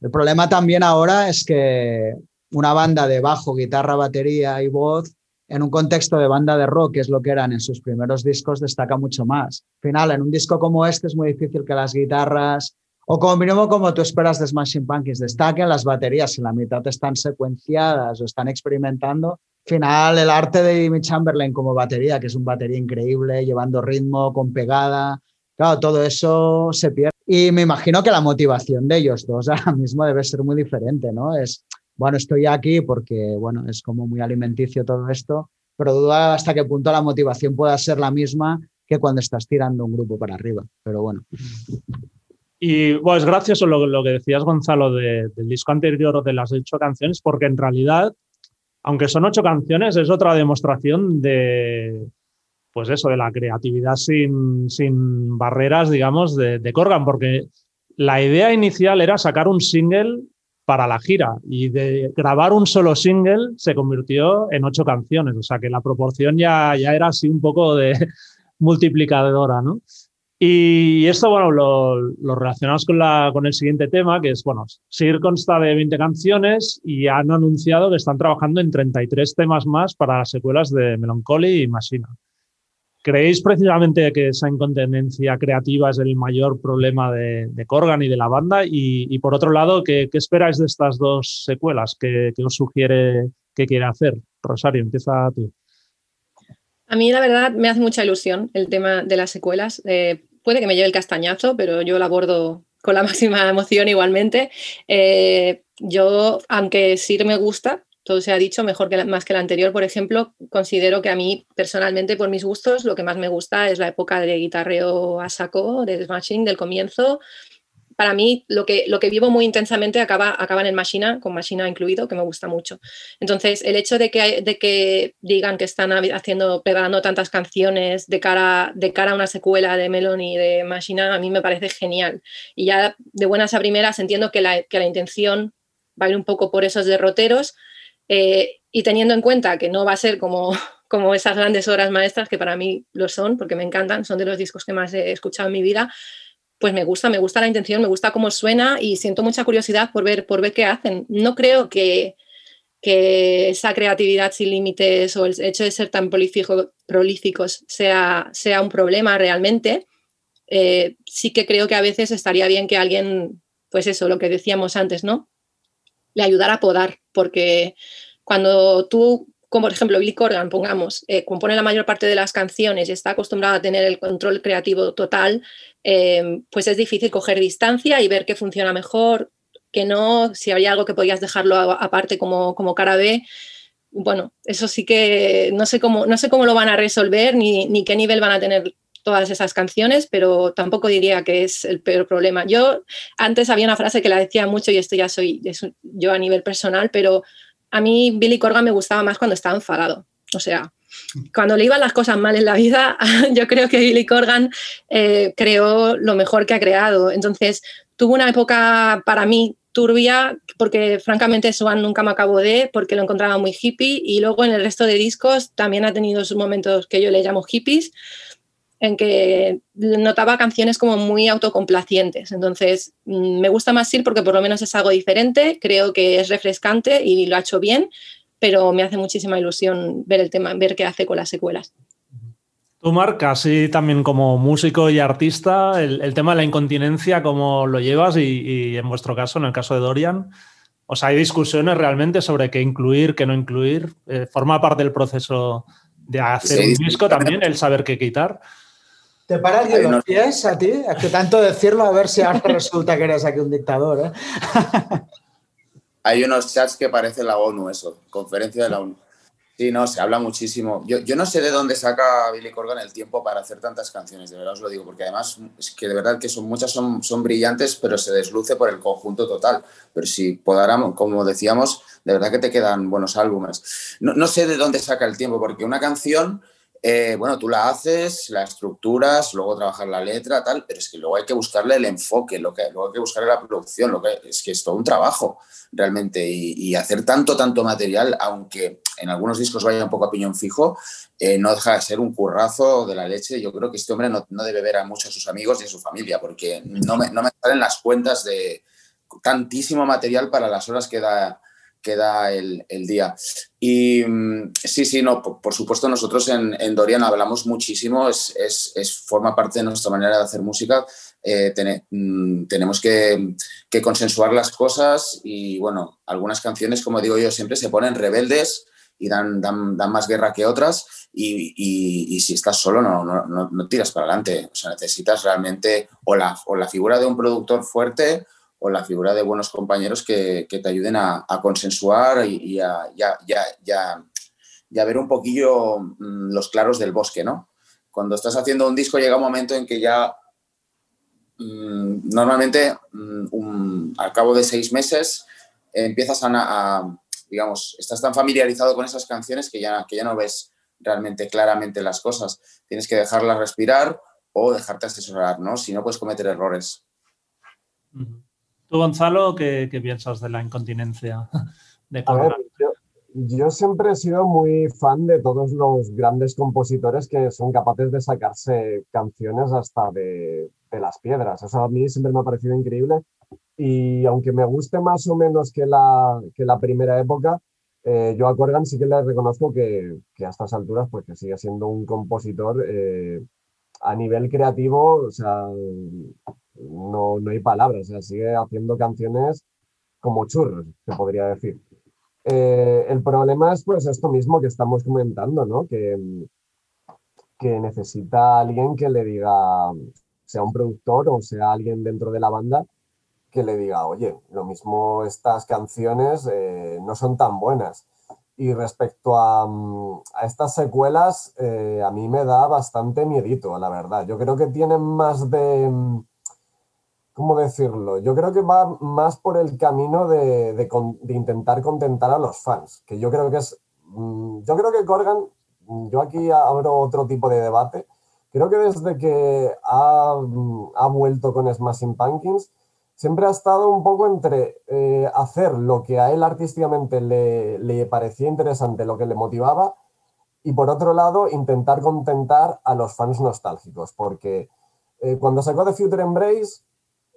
El problema también ahora es que una banda de bajo, guitarra, batería y voz, en un contexto de banda de rock, que es lo que eran en sus primeros discos, destaca mucho más. Al final, en un disco como este es muy difícil que las guitarras, o como mínimo como tú esperas de Smashing Pumpkins, destaquen las baterías, si la mitad están secuenciadas o están experimentando. Al final, el arte de Jimmy Chamberlain como batería, que es un batería increíble, llevando ritmo con pegada, Claro, todo eso se pierde. Y me imagino que la motivación de ellos dos ahora mismo debe ser muy diferente, ¿no? Es, bueno, estoy aquí porque, bueno, es como muy alimenticio todo esto, pero dudo hasta qué punto la motivación pueda ser la misma que cuando estás tirando un grupo para arriba. Pero bueno. Y bueno, es gracioso lo, que decías, Gonzalo, de, del disco anterior de las ocho canciones, porque en realidad, aunque son ocho canciones, es otra demostración de, pues eso, de la creatividad sin, sin barreras, digamos, de, de, Corgan, porque la idea inicial era sacar un single para la gira y de grabar un solo single se convirtió en ocho canciones, o sea que la proporción ya, ya era así un poco de multiplicadora, ¿no? Y esto, bueno, lo, lo relacionamos con, la, con el siguiente tema, que es, bueno, Sir consta de 20 canciones y han anunciado que están trabajando en 33 temas más para las secuelas de Melancholy y Machina. ¿Creéis precisamente que esa incontinencia creativa es el mayor problema de, de Corgan y de la banda? Y, por otro lado, ¿qué, ¿qué, esperáis de estas dos secuelas? ¿Qué, ¿Qué, os sugiere que quiere hacer? Rosario, empieza tú. A mí, la verdad, me hace mucha ilusión el tema de las secuelas. Eh, puede que me lleve el castañazo, pero yo lo abordo con la máxima emoción igualmente. Eh, yo, aunque sí me gusta, todo se ha dicho mejor que más que la anterior, por ejemplo, considero que a mí personalmente, por mis gustos, lo que más me gusta es la época de guitarreo a saco, de Smashing, del comienzo. Para mí, lo que, lo que vivo muy intensamente acaba, acaba en Machina, con Machina incluido, que me gusta mucho. Entonces, el hecho de que, de que digan que están haciendo, preparando tantas canciones de cara, de cara a una secuela de Melon y de Machina, a mí me parece genial. Y ya de buenas a primeras entiendo que la, que la intención va a ir un poco por esos derroteros, eh, y teniendo en cuenta que no va a ser como, como esas grandes obras maestras, que para mí lo son, porque me encantan, son de los discos que más he escuchado en mi vida, pues me gusta, me gusta la intención, me gusta cómo suena y siento mucha curiosidad por ver, por ver qué hacen. No creo que, que esa creatividad sin límites o el hecho de ser tan prolíficos sea, sea un problema realmente. Eh, sí que creo que a veces estaría bien que alguien, pues eso, lo que decíamos antes, ¿no? Le ayudara a podar, porque cuando tú, como por ejemplo Billy Corgan, pongamos, eh, compone la mayor parte de las canciones y está acostumbrado a tener el control creativo total, eh, pues es difícil coger distancia y ver qué funciona mejor, que no, si había algo que podías dejarlo aparte como, como cara B. Bueno, eso sí que no sé cómo, no sé cómo lo van a resolver ni, ni qué nivel van a tener todas esas canciones, pero tampoco diría que es el peor problema. Yo antes había una frase que la decía mucho y esto ya soy yo a nivel personal, pero a mí Billy Corgan me gustaba más cuando estaba enfadado. O sea, cuando le iban las cosas mal en la vida, yo creo que Billy Corgan eh, creó lo mejor que ha creado. Entonces, tuvo una época para mí turbia, porque francamente Swan nunca me acabó de, porque lo encontraba muy hippie, y luego en el resto de discos también ha tenido sus momentos que yo le llamo hippies, en que notaba canciones como muy autocomplacientes. Entonces, mm, me gusta más Sir porque por lo menos es algo diferente, creo que es refrescante y lo ha hecho bien, pero me hace muchísima ilusión ver el tema, ver qué hace con las secuelas. Tú, Marc, así también como músico y artista, el, tema de la incontinencia, ¿cómo lo llevas? Y, en vuestro caso, en el caso de Dorian, o sea, hay discusiones realmente sobre qué incluir, qué no incluir. Eh, ¿Forma parte del proceso de hacer un disco también, el saber qué quitar? ¿Te para alguien los pies a ti? Es que tanto decirlo a ver si ahora resulta que eres aquí un dictador. ¿eh? Hay unos chats que parece la ONU, eso, conferencia de la ONU. Sí, no, se habla muchísimo. Yo, yo no sé de dónde saca Billy Corgan el tiempo para hacer tantas canciones, de verdad os lo digo, porque además es que de verdad que son muchas son, son brillantes, pero se desluce por el conjunto total. Pero si podáramos, como decíamos, de verdad que te quedan buenos álbumes. No, no sé de dónde saca el tiempo, porque una canción eh, bueno, tú la haces, la estructuras, luego trabajar la letra, tal, pero es que luego hay que buscarle el enfoque, lo que, luego hay que buscarle la producción, lo que, es que es todo un trabajo realmente y, hacer tanto, tanto material, aunque en algunos discos vaya un poco a piñón fijo, eh, no deja de ser un currazo de la leche. Yo creo que este hombre no, debe ver a muchos a sus amigos y a su familia, porque no me, no me salen las cuentas de tantísimo material para las horas que da queda el, el, día. Y mm, sí, sí, no, por, supuesto nosotros en, en, Dorian hablamos muchísimo, es, es, es, forma parte de nuestra manera de hacer música. Eh, mm, tenemos que, que, consensuar las cosas y bueno, algunas canciones, como digo yo, siempre se ponen rebeldes y dan, dan, dan más guerra que otras y, y, y si estás solo no, no, no, tiras para adelante. O sea, necesitas realmente o la, o la figura de un productor fuerte o la figura de buenos compañeros que, te ayuden a, consensuar y, a, ver un poquillo mm, los claros del bosque, ¿no? Cuando estás haciendo un disco llega un momento en que ya mm, normalmente mm, al cabo de seis meses empiezas a, digamos, estás tan familiarizado con esas canciones que ya, que ya no ves realmente claramente las cosas. Tienes que dejarlas respirar o dejarte asesorar, ¿no? Si no, puedes cometer errores. Tú, Gonzalo, ¿qué, piensas de la incontinencia de yo, siempre he sido muy fan de todos los grandes compositores que son capaces de sacarse canciones hasta de, las piedras. Eso a mí siempre me ha parecido increíble. Y aunque me guste más o menos que la, que la primera época, eh, yo a Corgan sí que le reconozco que, que, a estas alturas pues que sigue siendo un compositor eh, a nivel creativo, o sea, no, no hay palabras, o sigue haciendo canciones como churros, se podría decir. Eh, el problema es pues esto mismo que estamos comentando, ¿no? Que, que necesita alguien que le diga, sea un productor o sea alguien dentro de la banda, que le diga, oye, lo mismo estas canciones eh, no son tan buenas. Y respecto a, a estas secuelas, eh, a mí me da bastante miedito, la verdad. Yo creo que tienen más de ¿cómo decirlo? Yo creo que va más por el camino de, intentar contentar a los fans, que yo creo que es, mm, yo creo que Corgan, mm, yo aquí abro otro tipo de debate, creo que desde que ha, mm, ha vuelto con Smashing Pumpkins, siempre ha estado un poco entre eh, hacer lo que a él artísticamente le, parecía interesante, lo que le motivaba, y por otro lado intentar contentar a los fans nostálgicos, porque eh, cuando sacó The Future Embrace,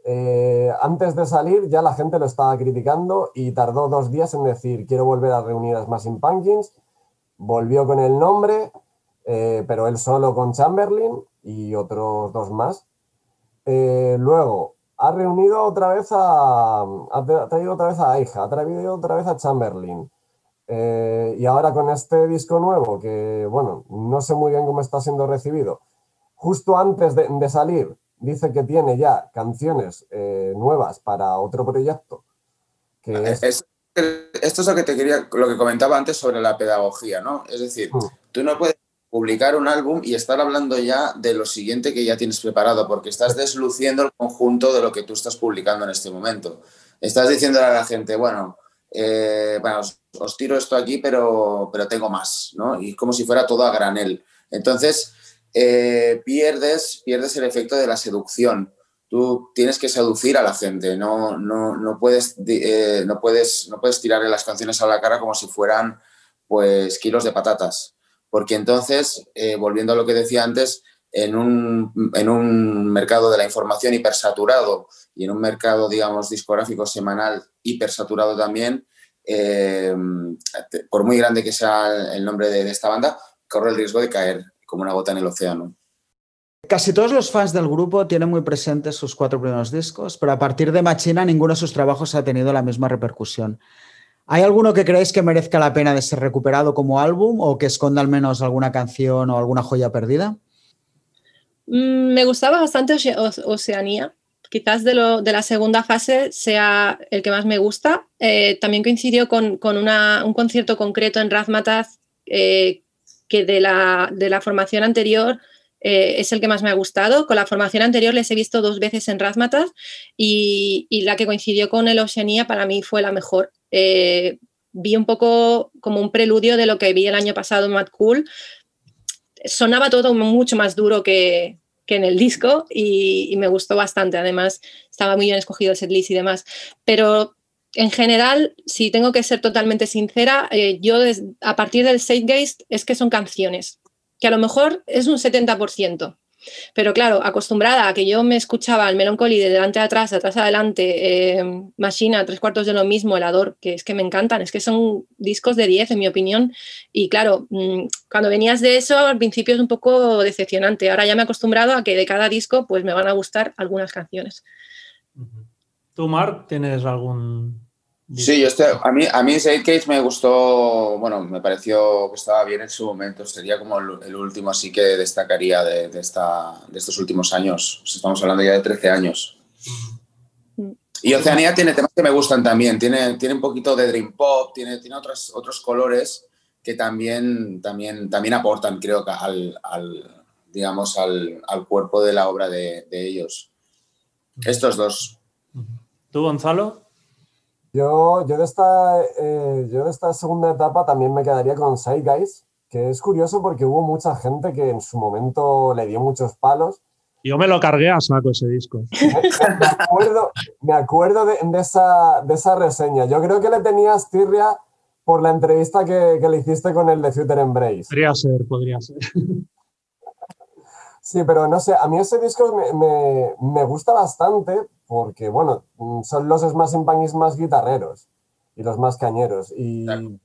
eh, antes de salir ya la gente lo estaba criticando y tardó dos días en decir quiero volver a reunir a Smashing Pumpkins, volvió con el nombre, pero él solo con Chamberlain y otros dos más. luego ha reunido otra vez a. Ha traído otra vez a Aija, ha traído otra vez a Chamberlain. Eh, y ahora con este disco nuevo, que bueno, no sé muy bien cómo está siendo recibido, justo antes de, salir, dice que tiene ya canciones eh, nuevas para otro proyecto. Que esto es lo que te quería, lo que comentaba antes sobre la pedagogía, ¿no? Es decir, hmm. tú no puedes publicar un álbum y estar hablando ya de lo siguiente que ya tienes preparado, porque estás desluciendo el conjunto de lo que tú estás publicando en este momento. Estás diciéndole a la gente, bueno, eh, bueno os, tiro esto aquí, pero, pero tengo más, ¿no? Y como si fuera todo a granel. Entonces, eh, pierdes, pierdes el efecto de la seducción. Tú tienes que seducir a la gente, no, no, no puedes, eh, no, puedes, no puedes tirarle las canciones a la cara como si fueran pues kilos de patatas porque entonces, eh, volviendo a lo que decía antes, en un, en un, mercado de la información hipersaturado y en un mercado, digamos, discográfico semanal hipersaturado también, eh, por muy grande que sea el nombre de, esta banda, corre el riesgo de caer como una gota en el océano. Casi todos los fans del grupo tienen muy presentes sus cuatro primeros discos, pero a partir de Machina ninguno de sus trabajos ha tenido la misma repercusión. ¿Hay alguno que creéis que merezca la pena de ser recuperado como álbum o que esconda al menos alguna canción o alguna joya perdida? Mm, me gustaba bastante Oceanía. Quizás de, lo, de, la segunda fase sea el que más me gusta. Eh, también coincidió con, un concierto concreto en Razmataz eh, que de la, de la, formación anterior eh, es el que más me ha gustado. Con la formación anterior les he visto dos veces en Razmataz y, y la que coincidió con el Oceanía para mí fue la mejor. Eh, vi un poco como un preludio de lo que vi el año pasado en Mad Cool. Sonaba todo mucho más duro que, en el disco y, me gustó bastante. Además, estaba muy bien escogido el setlist y demás. Pero en general, si tengo que ser totalmente sincera, eh, yo a partir del Zeitgeist es que son canciones, que a lo mejor es un 70%. Pero claro, acostumbrada a que yo me escuchaba el Melancholy de delante a atrás, atrás adelante, eh, Machina, tres cuartos de lo mismo, el Ador, que es que me encantan, es que son discos de 10 en mi opinión. Y claro, mm, cuando venías de eso, al principio es un poco decepcionante. Ahora ya me he acostumbrado a que de cada disco pues me van a gustar algunas canciones. ¿Tú, Mark, tienes algún Sí, yo estoy, a mí, a mí Cage me gustó, bueno, me pareció que estaba bien en su momento. Sería como el, último así que destacaría de, de, esta, de estos últimos años. Estamos hablando ya de 13 años. Y Oceanía tiene temas que me gustan también. Tiene, tiene un poquito de Dream Pop, tiene, tiene otros, otros colores que también, también, también aportan, creo, al, al digamos, al, al, cuerpo de la obra de, de ellos. Estos dos. ¿Tú, Gonzalo? Yo, yo, de esta, eh, yo de esta segunda etapa también me quedaría con Side Guys, que es curioso porque hubo mucha gente que en su momento le dio muchos palos. Yo me lo cargué a saco ese disco. me acuerdo, me acuerdo de, esa, de esa reseña. Yo creo que le tenías tirria por la entrevista que, que le hiciste con el de Future Embrace. Podría ser, podría ser. Sí, pero no sé, a mí ese disco me, me, me gusta bastante porque, bueno, son los Smashing Pumpkins más guitarreros y los más cañeros. Y yo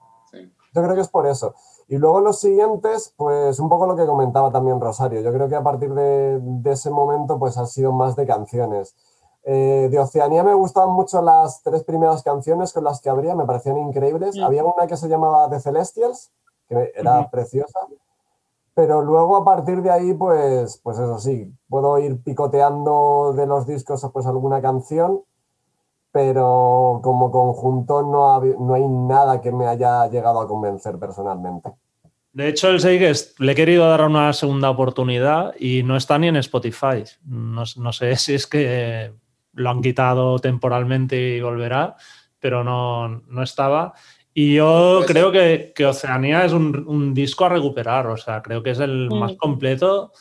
creo que es por eso. Y luego los siguientes, pues un poco lo que comentaba también Rosario. Yo creo que a partir de, de ese momento, pues han sido más de canciones. Eh, de Oceanía me gustaban mucho las tres primeras canciones con las que habría, me parecían increíbles. Había una que se llamaba The Celestials, que era preciosa. Pero luego a partir de ahí, pues, pues eso sí, puedo ir picoteando de los discos pues alguna canción, pero como conjunto no, no hay nada que me haya llegado a convencer personalmente. De hecho, el Seiges le he querido dar una segunda oportunidad y no está ni en Spotify. No, no, sé si es que lo han quitado temporalmente y volverá, pero no, no estaba. Y yo pues creo que, que, Oceanía es un, disco a recuperar, o sea, creo que es el más completo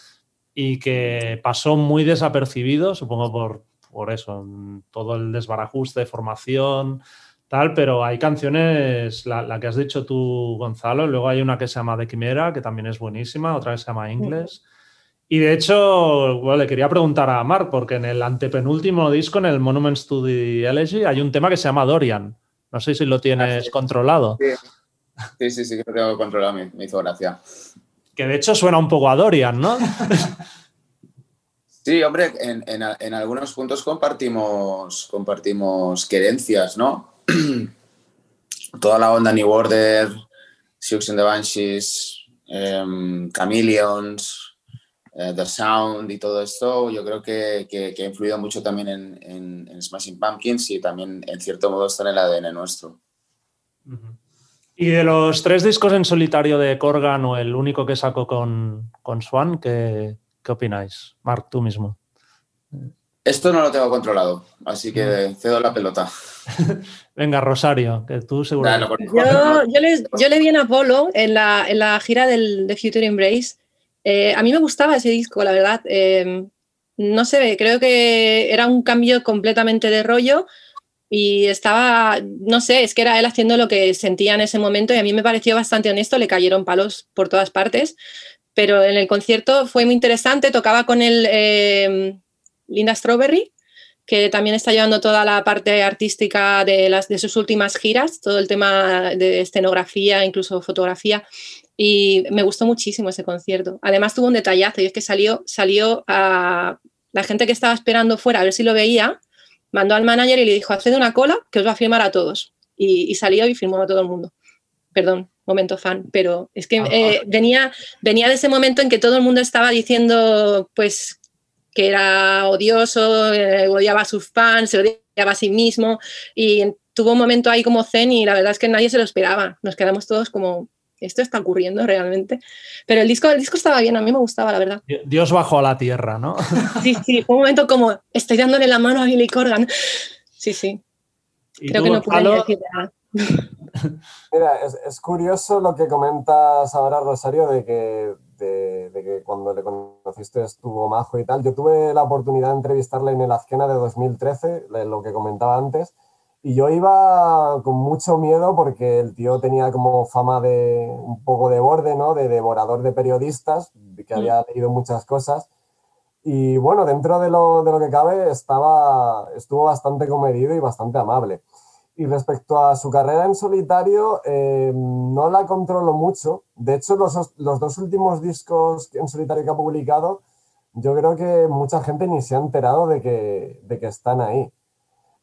y que pasó muy desapercibido, supongo por, por eso, todo el desbarajuste, formación, tal, pero hay canciones, la, que has dicho tú, Gonzalo, luego hay una que se llama De Quimera, que también es buenísima, otra que se llama Inglés. Y de hecho, bueno, le quería preguntar a Mark, porque en el antepenúltimo disco, en el Monuments to the Elegy, hay un tema que se llama Dorian. No sé si lo tienes controlado. Sí, sí, sí, que lo tengo controlado, me, me hizo gracia. Que de hecho suena un poco a Dorian, ¿no? Sí, hombre, en, en, en, algunos puntos compartimos, compartimos querencias, ¿no? Toda la onda New Order, Sioux and the Banshees, um, Chameleons, uh, The Sound y todo esto, yo creo que, que, que ha influido mucho también en, en, Smashing Pumpkins y también en cierto modo está en el ADN nuestro. Y de los tres discos en solitario de Corgan o el único que sacó con, con Swan, ¿qué, ¿qué opináis? Mark, tú mismo. Esto no lo tengo controlado, así que cedo la pelota. Venga, Rosario, que tú seguro. yo, yo, le, yo, le, vi en Apolo en la, en la gira del, de Future Embrace. Eh, a mí me gustaba ese disco, la verdad. Eh, no sé, creo que era un cambio completamente de rollo y estaba, no sé, es que era él haciendo lo que sentía en ese momento y a mí me pareció bastante honesto, le cayeron palos por todas partes, pero en el concierto fue muy interesante, tocaba con el eh, Linda Strawberry, que también está llevando toda la parte artística de, las, de sus últimas giras, todo el tema de escenografía, incluso fotografía, y me gustó muchísimo ese concierto. Además tuvo un detallazo y es que salió, salió a la gente que estaba esperando fuera a ver si lo veía, mandó al manager y le dijo, haced una cola que os va a firmar a todos. Y, y salió y firmó a todo el mundo. Perdón, momento fan, pero es que eh, venía, venía de ese momento en que todo el mundo estaba diciendo, pues, que era odioso, eh, odiaba a sus fans, se odiaba a sí mismo y tuvo un momento ahí como zen y la verdad es que nadie se lo esperaba. Nos quedamos todos como, esto está ocurriendo realmente. Pero el disco, el disco estaba bien, a mí me gustaba, la verdad. Dios bajó a la tierra, ¿no? Sí, sí, fue un momento como, estoy dándole la mano a Billy Corgan. Sí, sí. Creo que no pude decir nada. Mira, es, es, curioso lo que comentas ahora, Rosario, de que, de, de, que cuando le conociste estuvo majo y tal. Yo tuve la oportunidad de entrevistarle en el Azquena de 2013, lo que comentaba antes, y yo iba con mucho miedo porque el tío tenía como fama de un poco de borde, ¿no? De devorador de periodistas, que mm. había leído muchas cosas. Y bueno, dentro de lo, de lo que cabe, estaba, estuvo bastante comedido y bastante amable. Y respecto a su carrera en solitario, eh, no la controlo mucho. De hecho, los, los, dos últimos discos en solitario que ha publicado, yo creo que mucha gente ni se ha enterado de que, de que están ahí.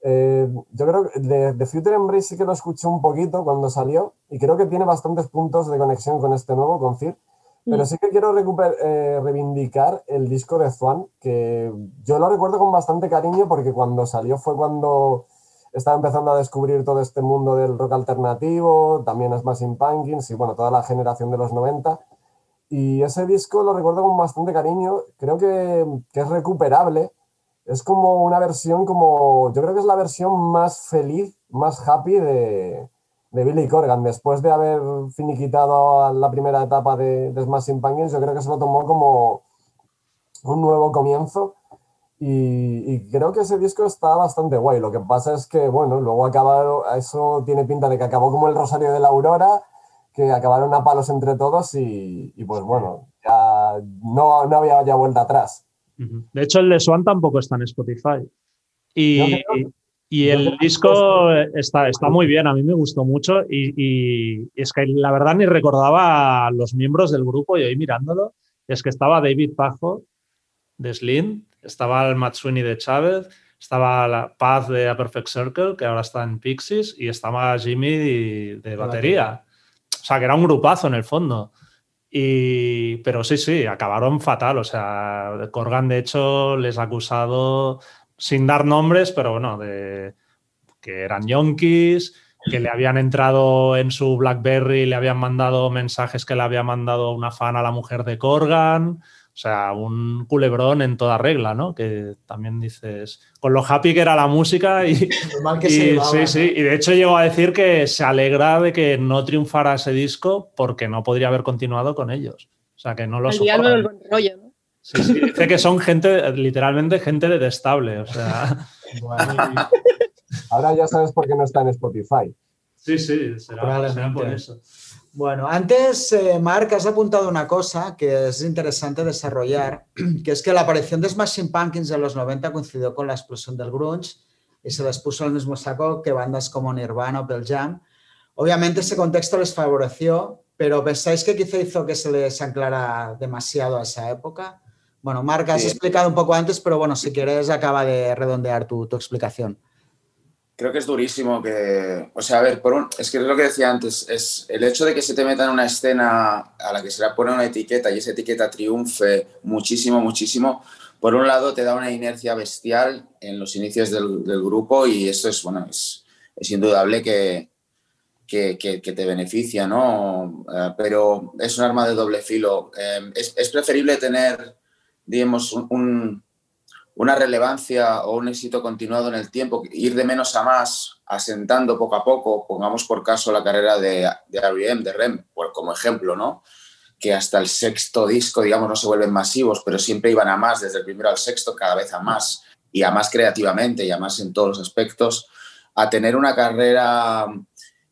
Eh, yo creo que de, de, Future Embrace sí que lo escuché un poquito cuando salió y creo que tiene bastantes puntos de conexión con este nuevo, con Cir. Pero mm. sí que quiero eh, reivindicar el disco de Swan, que yo lo recuerdo con bastante cariño porque cuando salió fue cuando estaba empezando a descubrir todo este mundo del rock alternativo, también Smashing Pumpkins y bueno, toda la generación de los 90. Y ese disco lo recuerdo con bastante cariño, creo que, que, es recuperable. Es como una versión, como yo creo que es la versión más feliz, más happy de, de Billy Corgan. Después de haber finiquitado la primera etapa de, de Smashing Pumpkins, yo creo que se lo tomó como un nuevo comienzo y, creo que ese disco está bastante guay. Lo que pasa es que, bueno, luego acabaron, eso tiene pinta de que acabó como el Rosario de la Aurora, que acabaron a palos entre todos y, pues bueno, ya no, no, había ya vuelta atrás. De hecho, el de Swan tampoco está en Spotify. Y, y el disco está, está muy bien, a mí me gustó mucho y, y, es que la verdad ni recordaba a los miembros del grupo y hoy mirándolo, es que estaba David Pajo de Slim, estaba el Matsuni de Chávez, estaba la Paz de A Perfect Circle, que ahora está en Pixies, y estaba Jimmy de, batería. O sea, que era un grupazo en el fondo. Y, pero sí, sí, acabaron fatal. O sea, Corgan, de hecho, les ha acusado, sin dar nombres, pero bueno, de que eran yonkis, que le habían entrado en su Blackberry, le habían mandado mensajes que le había mandado una fan a la mujer de Corgan. O sea, un culebrón en toda regla, ¿no? Que también dices, con lo happy que era la música y, que y sí, sí, y de hecho llegó a decir que se alegra de que no triunfara ese disco porque no podría haber continuado con ellos. O sea, que no lo El diablo del buen rollo, ¿no? Sí, sí, dice que son gente, literalmente gente detestable, o sea... Ahora ya sabes por qué no está en Spotify. Sí, sí, será, será por eso. Bueno, antes, eh, Marc, has apuntado una cosa que es interesante desarrollar, que es que la aparición de Smashing Pumpkins en los 90 coincidió con la explosión del grunge y se les puso al mismo saco que bandas como Nirvana o Pearl Jam. Obviamente ese contexto les favoreció, pero ¿pensáis que quizá hizo que se les anclara demasiado a esa época? Bueno, Marc, has explicado un poco antes, pero bueno, si quieres acaba de redondear tu, tu explicación creo que es durísimo que, o sea, a ver, por un, es que es lo que decía antes, es el hecho de que se te meta en una escena a la que se le pone una etiqueta y esa etiqueta triunfe muchísimo, muchísimo, por un lado te da una inercia bestial en los inicios del, grupo y eso es, bueno, es, es indudable que, que, que, te beneficia, ¿no? Uh, pero es un arma de doble filo. Eh, es, es, preferible tener, digamos, un una relevancia o un éxito continuado en el tiempo, ir de menos a más, asentando poco a poco, pongamos por caso la carrera de, de R.E.M., de REM, por, como ejemplo, ¿no? que hasta el sexto disco, digamos, no se vuelven masivos, pero siempre iban a más, desde el primero al sexto, cada vez a más, y a más creativamente, y a más en todos los aspectos, a tener una carrera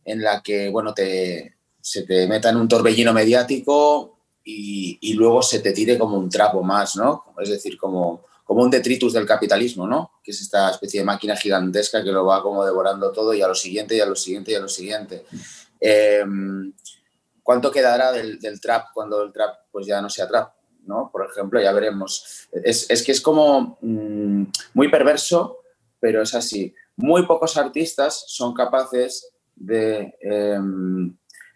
en la que, bueno, te, se te meta en un torbellino mediático y, y luego se te tire como un trapo más, ¿no? Es decir, como como un detritus del capitalismo, ¿no? Que es esta especie de máquina gigantesca que lo va como devorando todo y a lo siguiente y a lo siguiente y a lo siguiente. Eh, ¿Cuánto quedará del, trap cuando el trap pues ya no sea trap? ¿no? Por ejemplo, ya veremos. Es, que es como mmm, muy perverso, pero es así. Muy pocos artistas son capaces de, eh,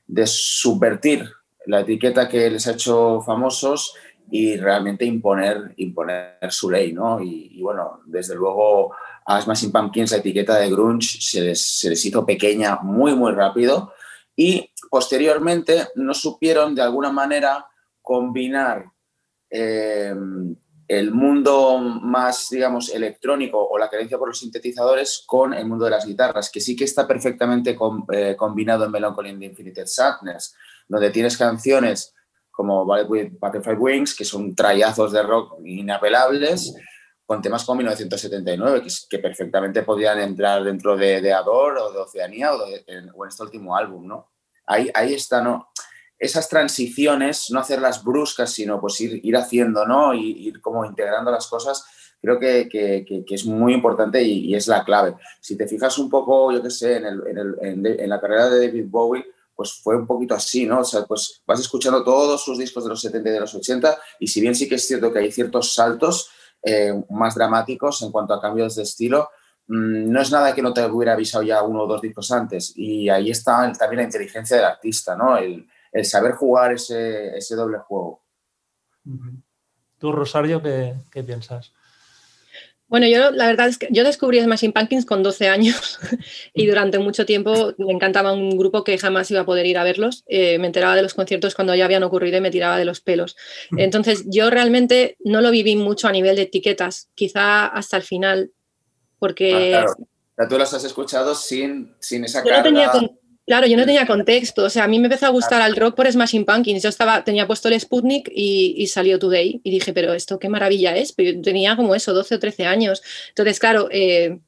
de subvertir la etiqueta que les ha hecho famosos y realmente imponer, imponer su ley, ¿no? Y, bueno, desde luego a Smashing Pumpkins la etiqueta de grunge se les, se les, hizo pequeña muy, muy rápido y posteriormente no supieron de alguna manera combinar eh, el mundo más, digamos, electrónico o la creencia por los sintetizadores con el mundo de las guitarras, que sí que está perfectamente eh, combinado en Melancholy and Infinite Sadness, donde tienes canciones como Butterfly Wings, que son trayazos de rock inapelables, con temas como 1979, que, que perfectamente podrían entrar dentro de, de Ador o de Oceanía o, de, en, o, en, este último álbum, ¿no? Ahí, ahí está, ¿no? Esas transiciones, no hacerlas bruscas, sino pues ir, ir haciendo, ¿no? Y ir como integrando las cosas, creo que, que, que es muy importante y, es la clave. Si te fijas un poco, yo qué sé, en, el, en, el, en la carrera de David Bowie, pues fue un poquito así, ¿no? O sea, pues vas escuchando todos sus discos de los 70 y de los 80 y si bien sí que es cierto que hay ciertos saltos eh, más dramáticos en cuanto a cambios de estilo, mmm, no es nada que no te hubiera avisado ya uno o dos discos antes y ahí está también la inteligencia del artista, ¿no? El, el saber jugar ese, ese, doble juego. ¿Tú, Rosario, qué, qué piensas? Bueno, yo la verdad es que yo descubrí Smashing Pumpkins con 12 años y durante mucho tiempo me encantaba un grupo que jamás iba a poder ir a verlos. Eh, me enteraba de los conciertos cuando ya habían ocurrido y me tiraba de los pelos. Entonces yo realmente no lo viví mucho a nivel de etiquetas, quizá hasta el final, porque... Ah, claro. Tú las has escuchado sin, sin esa yo carga... No tenía con Claro, yo no tenía contexto. O sea, a mí me empezó a gustar el rock por Smashing Pumpkins. Yo estaba, tenía puesto el Sputnik y, y, salió Today. Y dije, pero esto qué maravilla es. Pero yo tenía como eso, 12 o 13 años. Entonces, claro, eh,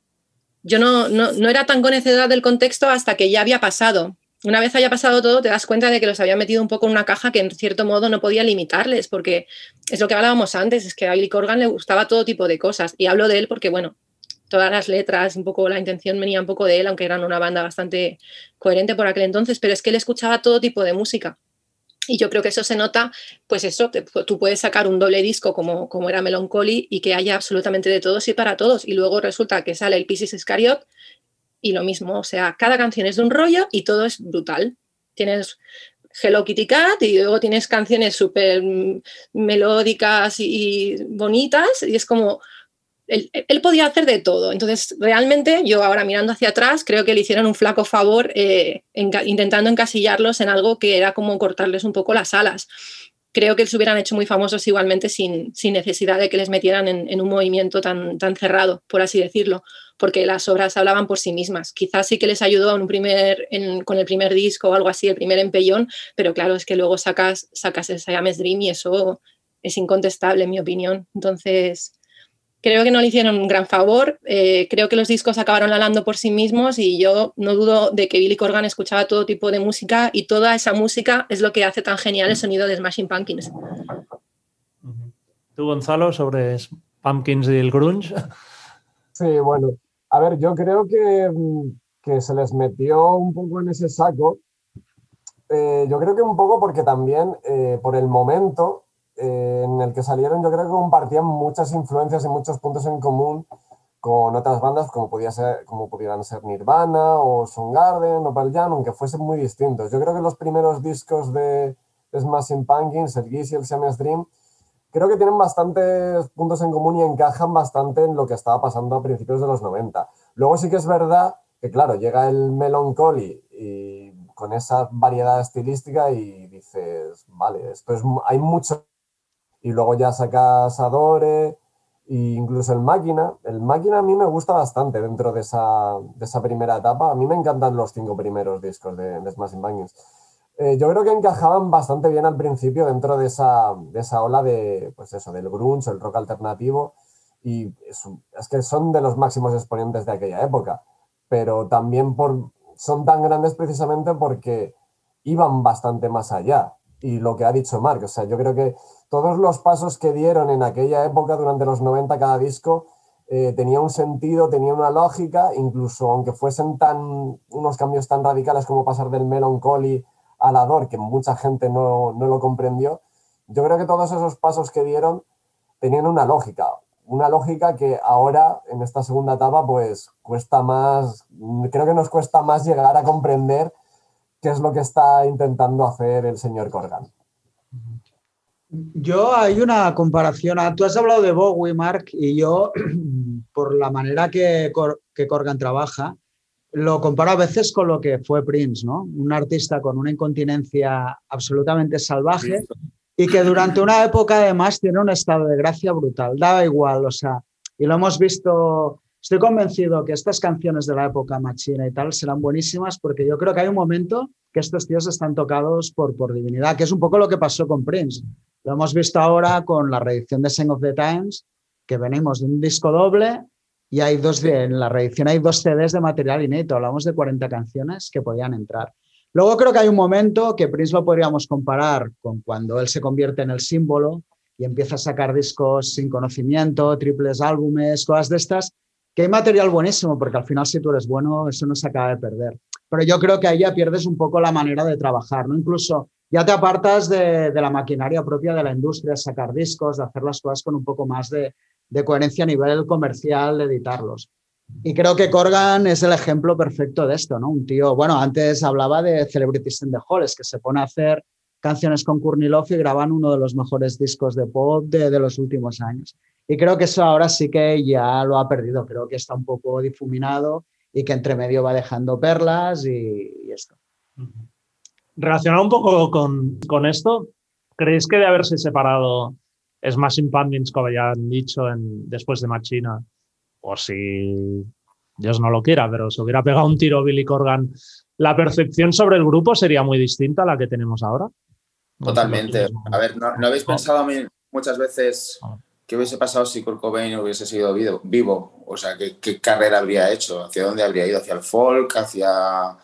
yo no, no, no, era tan conocedora del contexto hasta que ya había pasado. Una vez haya pasado todo, te das cuenta de que los había metido un poco en una caja que en cierto modo no podía limitarles, porque es lo que hablábamos antes, es que a Billy Corgan le gustaba todo tipo de cosas. Y hablo de él porque, bueno, todas las letras, un poco la intención venía un poco de él, aunque eran una banda bastante coherente por aquel entonces, pero es que él escuchaba todo tipo de música. Y yo creo que eso se nota, pues eso, te, tú puedes sacar un doble disco como, como era Melancholy y que haya absolutamente de todos y para todos. Y luego resulta que sale el Pisces Iscariot y lo mismo, o sea, cada canción es de un rollo y todo es brutal. Tienes Hello Kitty Cat y luego tienes canciones súper melódicas y, y bonitas y es como, él, podía hacer de todo. Entonces, realmente, yo ahora mirando hacia atrás, creo que le hicieron un flaco favor eh, en, intentando encasillarlos en algo que era como cortarles un poco las alas. Creo que se hubieran hecho muy famosos igualmente sin, necesidad de que les metieran en, un movimiento tan, cerrado, por así decirlo, porque las obras hablaban por sí mismas. Quizás sí que les ayudó en un primer, con el primer disco o algo así, el primer empellón, pero claro, es que luego sacas, sacas el Siamese Dream y eso es incontestable, en mi opinión. Entonces, creo que no le hicieron un gran favor. Eh, creo que los discos acabaron hablando por sí mismos y yo no dudo de que Billy Corgan escuchaba todo tipo de música y toda esa música es lo que hace tan genial el sonido de Smashing Pumpkins. ¿Tú, Gonzalo, sobre Pumpkins y el grunge? Sí, bueno, a ver, yo creo que, que se les metió un poco en ese saco. Eh, yo creo que un poco porque también eh, por el momento eh, en el que salieron, yo creo que compartían muchas influencias y muchos puntos en común con otras bandas como, podía ser, como pudieran ser Nirvana o Soundgarden o Pearl Jam, aunque fuesen muy distintos. Yo creo que los primeros discos de Smashing Pumpkins, el Giz y el Siamese Dream, creo que tienen bastantes puntos en común y encajan bastante en lo que estaba pasando a principios de los 90. Luego sí que es verdad que, claro, llega el Melancholy y con esa variedad estilística y dices, vale, esto es, hay mucho y luego ya sacas Adore e incluso el Máquina. El Máquina a mí me gusta bastante dentro de esa, de esa primera etapa. A mí me encantan los cinco primeros discos de, de Smashing Pumpkins. Eh, yo creo que encajaban bastante bien al principio dentro de esa, de esa ola de, pues eso, del grunge, el rock alternativo, y es, es, que son de los máximos exponentes de aquella época, pero también por, son tan grandes precisamente porque iban bastante más allá. Y lo que ha dicho Mark, o sea, yo creo que todos los pasos que dieron en aquella época, durante los 90, cada disco, eh, tenía un sentido, tenía una lógica, incluso aunque fuesen tan, unos cambios tan radicales como pasar del melancholy al ador, que mucha gente no, no lo comprendió, yo creo que todos esos pasos que dieron tenían una lógica, una lógica que ahora, en esta segunda etapa, pues cuesta más, creo que nos cuesta más llegar a comprender qué es lo que está intentando hacer el señor Corgan. Yo hay una comparación. Tú has hablado de Bowie, Mark, y yo, por la manera que, que Corgan trabaja, lo comparo a veces con lo que fue Prince, ¿no? Un artista con una incontinencia absolutamente salvaje y que durante una época además tiene un estado de gracia brutal. Da igual, o sea, y lo hemos visto. Estoy convencido que estas canciones de la época machina y tal serán buenísimas porque yo creo que hay un momento que estos tíos están tocados por, por divinidad, que es un poco lo que pasó con Prince. Lo hemos visto ahora con la reedición de Sing of the Times, que venimos de un disco doble y hay dos, en la reedición hay dos CDs de material inédito, hablamos de 40 canciones que podían entrar. Luego creo que hay un momento que Prince lo podríamos comparar con cuando él se convierte en el símbolo y empieza a sacar discos sin conocimiento, triples álbumes, cosas de estas, que hay material buenísimo, porque al final si tú eres bueno, eso no se acaba de perder pero yo creo que ahí ya pierdes un poco la manera de trabajar, ¿no? Incluso ya te apartas de, la maquinaria propia de la industria, sacar discos, de hacer las cosas con un poco más de, coherencia a nivel comercial, de editarlos. Y creo que Corgan es el ejemplo perfecto de esto, ¿no? Un tío, bueno, antes hablaba de Celebrities in the Halls, que se pone a hacer canciones con Love y graban uno de los mejores discos de pop de, los últimos años. Y creo que eso ahora sí que ya lo ha perdido, creo que está un poco difuminado y que entre medio va dejando perlas y, esto. Relacionado un poco con, con, esto, ¿creéis que de haberse separado Smashing Pumpkins, como ya han dicho, en, después de Machina, o si Dios no lo quiera, pero se hubiera pegado un tiro Billy Corgan, la percepción sobre el grupo sería muy distinta a la que tenemos ahora? Totalmente. A ver, ¿no, habéis pensado a mí muchas veces ah. ¿Qué hubiese pasado si Kurt Cobain hubiese sido vivo? O sea, ¿qué, carrera habría hecho? ¿Hacia dónde habría ido? ¿Hacia el folk? ¿Hacia...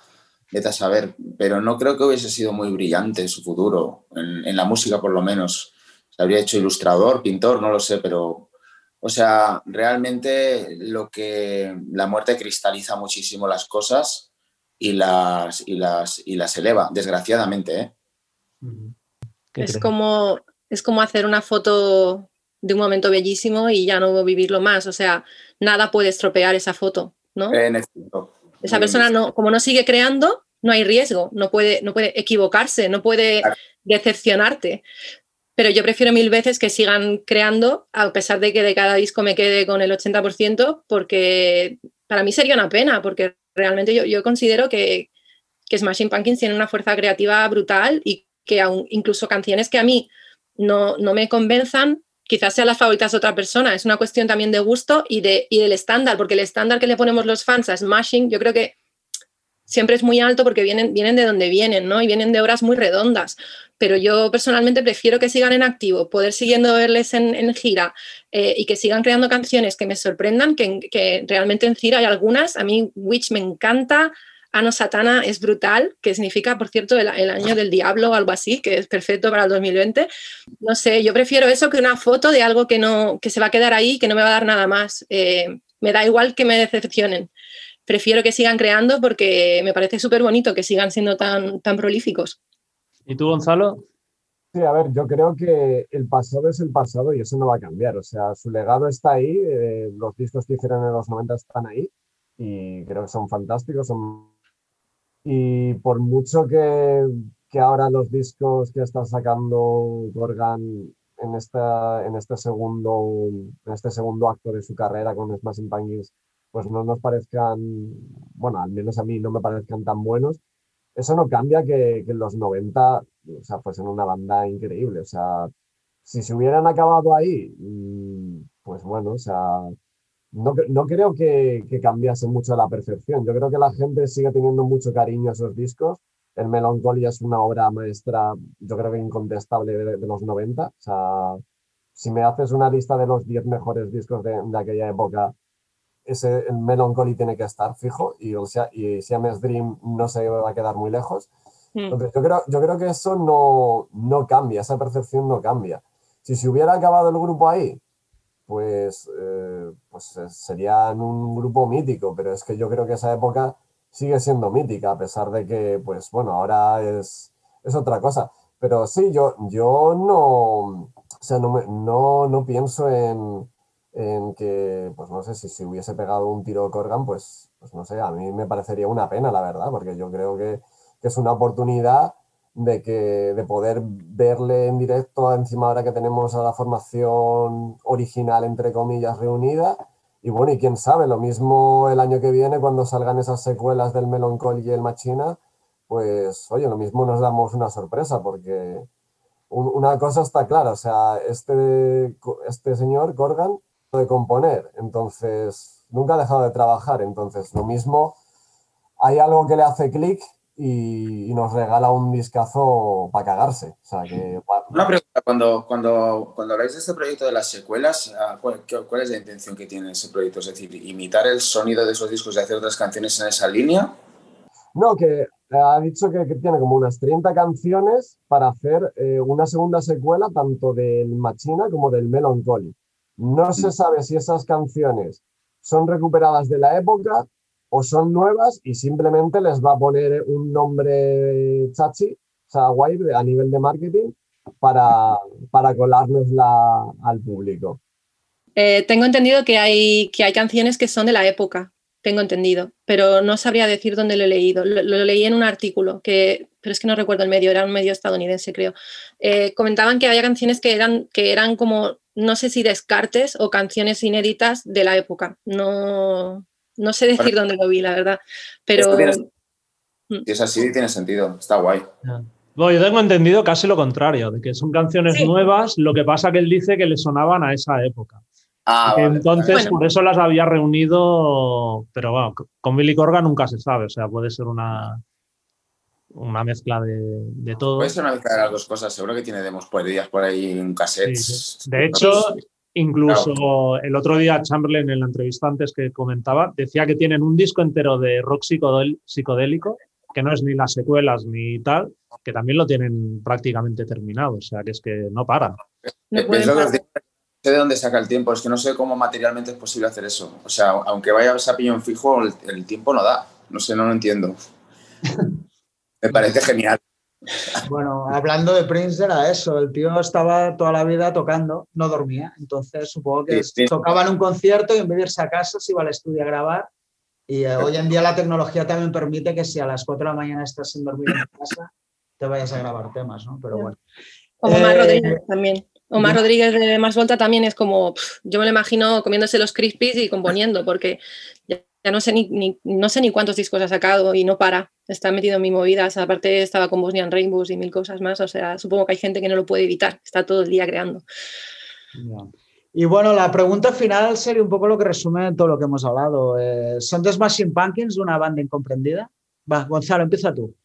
Vete a saber. Pero no creo que hubiese sido muy brillante su futuro, en, la música por lo menos. Se habría hecho ilustrador, pintor, no lo sé, pero... O sea, realmente lo que... La muerte cristaliza muchísimo las cosas y las, y las, y las eleva, desgraciadamente. ¿eh? Es como, es como hacer una foto de un momento bellísimo y ya no vivirlo más. O sea, nada puede estropear esa foto, ¿no? Esa persona, no, como no sigue creando, no hay riesgo, no puede, no puede equivocarse, no puede decepcionarte. Pero yo prefiero mil veces que sigan creando, a pesar de que de cada disco me quede con el 80%, porque para mí sería una pena, porque realmente yo, yo considero que, que Smashing Pumpkins tiene una fuerza creativa brutal y que aún, incluso canciones que a mí no, no me convenzan, quizás sean las favoritas de otra persona, es una cuestión también de gusto y, de, y del estándar, porque el estándar que le ponemos los fans a Smashing, yo creo que siempre es muy alto porque vienen, vienen de donde vienen, ¿no? Y vienen de obras muy redondas. Pero yo personalmente prefiero que sigan en activo, poder siguiendo verles en, gira eh, y que sigan creando canciones que me sorprendan, que, que, realmente en gira hay algunas. A mí Witch me encanta, Ano Satana es brutal, que significa, por cierto, el, año del diablo o algo así, que es perfecto para el 2020. No sé, yo prefiero eso que una foto de algo que, no, que se va a quedar ahí, que no me va a dar nada más. Eh, me da igual que me decepcionen prefiero que sigan creando porque me parece súper bonito que sigan siendo tan, tan prolíficos. ¿Y tú, Gonzalo? Sí, a ver, yo creo que el pasado es el pasado y eso no va a cambiar. O sea, su legado está ahí, eh, los discos que hicieron en los 90 están ahí y creo que son fantásticos. Y por mucho que, que ahora los discos que está sacando Gorgan en, esta, en, este segundo, en este segundo acto de su carrera con Smashing Pumpkins pues no nos parezcan, bueno, al menos a mí no me parezcan tan buenos, eso no cambia que, en los 90, o sea, fuesen una banda increíble. O sea, si se hubieran acabado ahí, mm, pues bueno, o sea, no, no creo que, que, cambiase mucho la percepción. Yo creo que la gente sigue teniendo mucho cariño a esos discos. El Melancholy es una obra maestra, yo creo que incontestable de, los 90. O sea, si me haces una lista de los 10 mejores discos de, de aquella época, ese Melancholy tiene que estar fijo y, o sea, y Siamese Dream no se va a quedar muy lejos. Hmm. Entonces, yo creo, yo creo que eso no, no cambia, esa percepción no cambia. Si se hubiera acabado el grupo ahí, pues, eh, pues eh, sería un grupo mítico, pero es que yo creo que esa época sigue siendo mítica, a pesar de que, pues bueno, ahora es, es otra cosa. Pero sí, yo, yo no, o sea, no, no, no pienso en, en que, pues no sé, si se hubiese pegado un tiro Corgan, pues, pues no sé, a mí me parecería una pena, la verdad, porque yo creo que, que, es una oportunidad de, que, de poder verle en directo encima ahora que tenemos a la formación original, entre comillas, reunida. Y bueno, y quién sabe, lo mismo el año que viene, cuando salgan esas secuelas del Melancholy y el Machina, pues oye, lo mismo nos damos una sorpresa, porque una cosa está clara, o sea, este, este señor, Corgan, de componer, entonces nunca ha dejado de trabajar, entonces lo mismo, hay algo que le hace clic y, nos regala un discazo para cagarse. O sea, que, Una pregunta, cuando, cuando, cuando habláis de este proyecto de las secuelas, ah, ¿cuál, ¿cuál, es la intención que tiene ese proyecto? Es decir, imitar el sonido de esos discos y hacer otras canciones en esa línea. No, que ha dicho que, tiene como unas 30 canciones para hacer eh, una segunda secuela tanto del Machina como del Melancholy. No se sabe si esas canciones son recuperadas de la época o son nuevas y simplemente les va a poner un nombre chachi, o sea, guay a nivel de marketing para, para al público. Eh, tengo entendido que hay, que hay canciones que son de la época, tengo entendido, pero no sabría decir dónde lo he leído. Lo, leí en un artículo, que, pero es que no recuerdo el medio, era un medio estadounidense, creo. Eh, comentaban que había canciones que eran, que eran como, no sé si descartes o canciones inéditas de la época. No, no sé decir dónde lo vi, la verdad. Pero. Si es así, tiene sentido, está guay. Bueno, yo tengo entendido casi lo contrario, de que son canciones nuevas, lo que pasa que él dice que le sonaban a esa época. Ah, entonces, por eso las había reunido, pero bueno, con Billy Corgan nunca se sabe, o sea, puede ser una, una mezcla de, todo. Puede ser una mezcla de las dos cosas, seguro que tiene demos días por ahí en cassettes. De hecho, incluso el otro día Chamberlain en la entrevista antes que comentaba, decía que tienen un disco entero de rock psicodélico, que no es ni las secuelas ni tal, que también lo tienen prácticamente terminado, o sea, que es que no paran. No sé de dónde saca el tiempo, es que no sé cómo materialmente es posible hacer eso. O sea, aunque vaya a piñón fijo, el, tiempo no da. No sé, no lo entiendo. Me parece genial. Bueno, hablando de Prince era eso, el tío estaba toda la vida tocando, no dormía, entonces supongo que tocaba en un concierto y en vez de irse a casa se iba al estudio a grabar y eh, hoy en día la tecnología también permite que si a las 4 de la mañana estás sin dormir en casa, te vayas a grabar temas, ¿no? Pero bueno. Como más eh, Rodríguez también. Omar Rodríguez de Más Volta también es como, yo me lo imagino comiéndose los crispies y componiendo, porque ya, no, sé ni, no sé ni cuántos discos ha sacado y no para, está metido en mi movidas, aparte estaba con Bosnian Rainbows y mil cosas más, o sea, supongo que hay gente que no lo puede evitar, está todo el día creando. Y bueno, la pregunta final sería un poco lo que resume todo lo que hemos hablado. Eh, ¿Son The Smashing Pumpkins una banda incomprendida? Va, Gonzalo, empieza tú.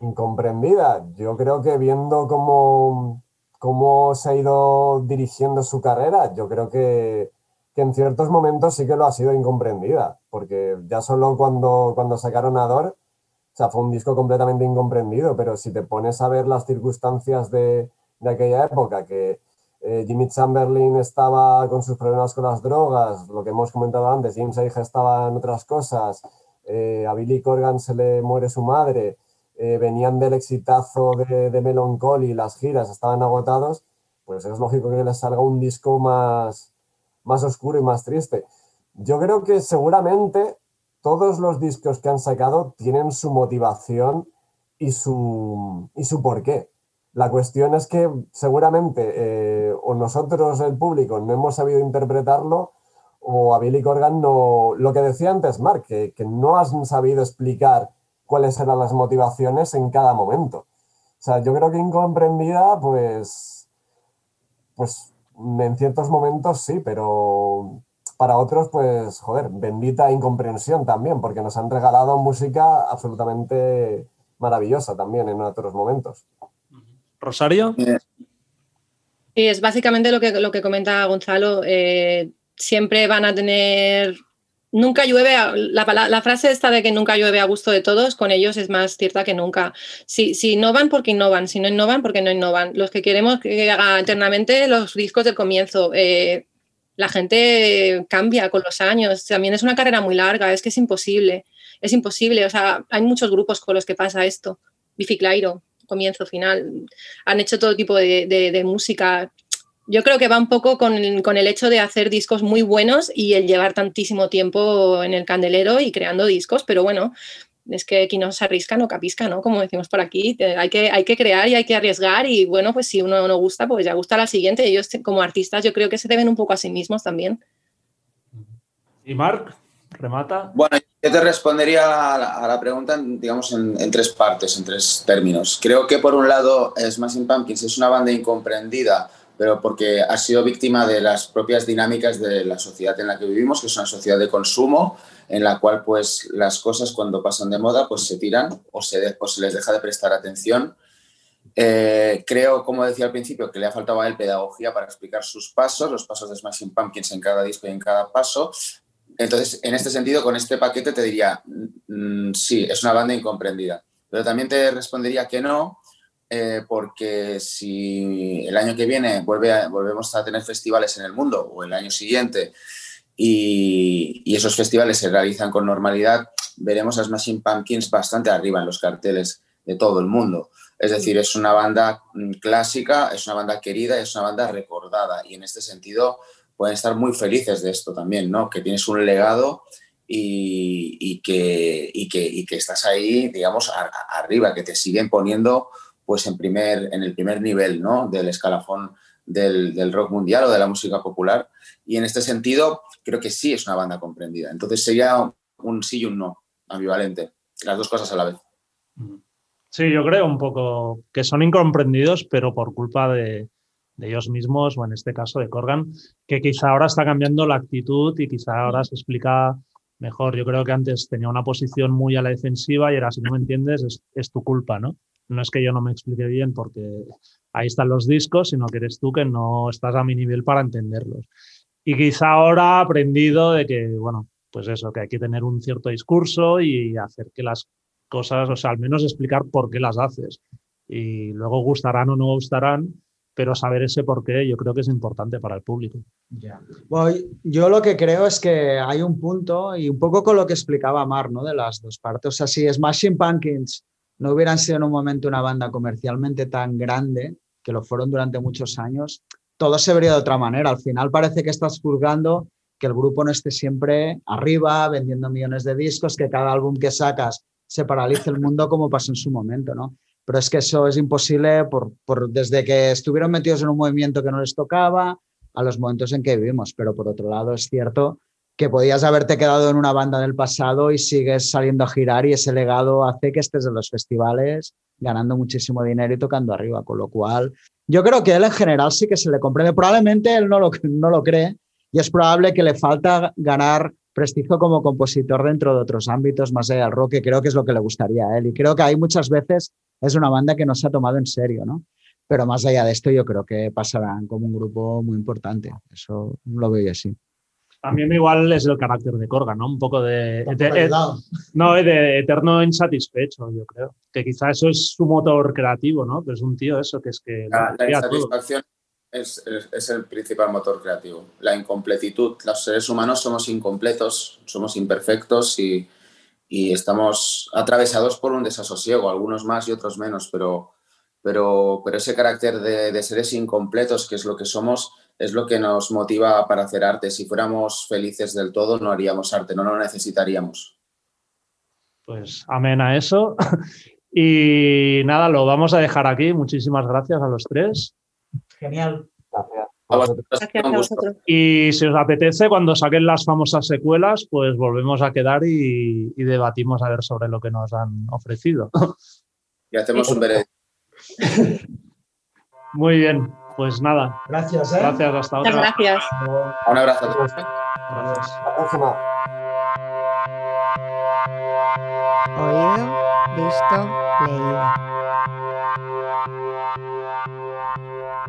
Incomprendida. Yo creo que viendo cómo, cómo se ha ido dirigiendo su carrera, yo creo que, que, en ciertos momentos sí que lo ha sido incomprendida, porque ya solo cuando, cuando sacaron Ador, o sea, fue un disco completamente incomprendido, pero si te pones a ver las circunstancias de, de aquella época, que eh, Jimmy Chamberlain estaba con sus problemas con las drogas, lo que hemos comentado antes, James Age estaba en otras cosas, eh, a Billy Corgan se le muere su madre, eh, venían del exitazo de, de Melancholy, las giras estaban agotados, pues es lógico que les salga un disco más, más oscuro y más triste. Yo creo que seguramente todos los discos que han sacado tienen su motivación y su, y su porqué. La cuestión es que seguramente eh, o nosotros, el público, no hemos sabido interpretarlo o a Billy Corgan no, lo que decía antes Mark, que, que no has sabido explicar cuáles eran las motivaciones en cada momento. O sea, yo creo que incomprendida, pues, pues en ciertos momentos sí, pero para otros, pues, joder, bendita incomprensión también, porque nos han regalado música absolutamente maravillosa también en otros momentos. Rosario. Sí, es básicamente lo que, lo que comenta Gonzalo. Eh, siempre van a tener. Nunca llueve, la, la, frase esta de que nunca llueve a gusto de todos, con ellos es más cierta que nunca. Si, si innovan, porque innovan, si no innovan, porque no innovan. Los que queremos que haga eternamente los discos del comienzo. Eh, la gente cambia con los años, también es una carrera muy larga, es que es imposible, es imposible. O sea, hay muchos grupos con los que pasa esto. Bifi Clyro, comienzo, final. Han hecho todo tipo de, de música. Yo creo que va un poco con el, con el, hecho de hacer discos muy buenos y el llevar tantísimo tiempo en el candelero y creando discos, pero bueno, es que aquí no se arrisca, no capisca, ¿no? Como decimos por aquí, hay que, hay que crear y hay que arriesgar y bueno, pues si uno no gusta, pues ya gusta la siguiente. Ellos como artistas yo creo que se deben un poco a sí mismos también. ¿Y Marc? ¿Remata? Bueno, yo te respondería a la, a la pregunta, digamos, en, en, tres partes, en tres términos. Creo que por un lado Smashing Pumpkins es una banda incomprendida, pero porque ha sido víctima de las propias dinámicas de la sociedad en la que vivimos, que es una sociedad de consumo, en la cual pues las cosas cuando pasan de moda pues se tiran o se, les deja de prestar atención. Eh, creo, como decía al principio, que le ha faltado a él pedagogía para explicar sus pasos, los pasos de Smashing Pumpkins en cada disco y en cada paso, entonces, en este sentido, con este paquete te diría, mmm, sí, es una banda incomprendida. Pero también te respondería que no, eh, porque si el año que viene vuelve a, volvemos a tener festivales en el mundo o el año siguiente y, y, esos festivales se realizan con normalidad, veremos a Smashing Pumpkins bastante arriba en los carteles de todo el mundo. Es decir, es una banda mm, clásica, es una banda querida, es una banda recordada y en este sentido pueden estar muy felices de esto también, ¿no? Que tienes un legado y, y, que, y que, y que, estás ahí, digamos, a arriba, que te siguen poniendo pues en, primer, en el primer nivel, ¿no? Del escalafón del, del, rock mundial o de la música popular. Y en este sentido, creo que sí es una banda comprendida. Entonces sería un sí y un no, ambivalente, las dos cosas a la vez. Sí, yo creo un poco que son incomprendidos, pero por culpa de, de ellos mismos, o en este caso de Corgan, que quizá ahora está cambiando la actitud y quizá ahora se explica mejor. Yo creo que antes tenía una posición muy a la defensiva y ahora, si no me entiendes, es, es tu culpa, ¿no? No es que yo no me explique bien porque ahí están los discos, sino que eres tú que no estás a mi nivel para entenderlos. Y quizá ahora ha aprendido de que, bueno, pues eso, que hay que tener un cierto discurso y hacer que las cosas, o sea, al menos explicar por qué las haces. Y luego gustarán o no gustarán, pero saber ese por qué yo creo que es importante para el público. Yeah. Bueno, yo lo que creo es que hay un punto, y un poco con lo que explicaba Mar, ¿no? De las dos partes. O sea, si Smashing Pumpkins no hubieran sido en un momento una banda comercialmente tan grande, que lo fueron durante muchos años, todo se vería de otra manera. Al final parece que estás juzgando que el grupo no esté siempre arriba, vendiendo millones de discos, que cada álbum que sacas se paralice el mundo como pasó en su momento, ¿no? pero es que eso es imposible por, desde que estuvieron metidos en un movimiento que no les tocaba a los momentos en que vivimos. Pero por otro lado, es cierto que podías haberte quedado en una banda del pasado y sigues saliendo a girar y ese legado hace que estés en los festivales ganando muchísimo dinero y tocando arriba, con lo cual yo creo que él en general sí que se le comprende. Probablemente él no lo, no lo cree y es probable que le falta ganar prestizo como compositor dentro de otros ámbitos más allá del rock, que creo que es lo que le gustaría a él. Y creo que hay muchas veces es una banda que no se ha tomado en serio, ¿no? Pero más allá de esto, yo creo que pasarán como un grupo muy importante. Eso lo veo así. También igual es el carácter de Corga, ¿no? Un poco de, no, de eterno insatisfecho, yo creo. Que quizá eso es su motor creativo, ¿no? Pero es un tío eso que es que... La, insatisfacción es, es, el principal motor creativo. La incompletitud. Los seres humanos somos incompletos, somos imperfectos y, y estamos atravesados por un desasosiego, algunos más y otros menos, pero, pero, pero ese carácter de, de seres incompletos, que es lo que somos, es lo que nos motiva para hacer arte. Si fuéramos felices del todo, no haríamos arte, no lo necesitaríamos. Pues amén a eso. Y nada, lo vamos a dejar aquí. Muchísimas gracias a los tres. Genial. Gracias. Y si os apetece, cuando saquen las famosas secuelas, pues volvemos a quedar y, debatimos a ver sobre lo que nos han ofrecido. Y hacemos un veredicto. Muy bien. Pues nada. Gracias, ¿eh? Gracias, hasta ahora. Muchas gracias. Un abrazo a todos. Gracias. La próxima. Oído, visto, leído.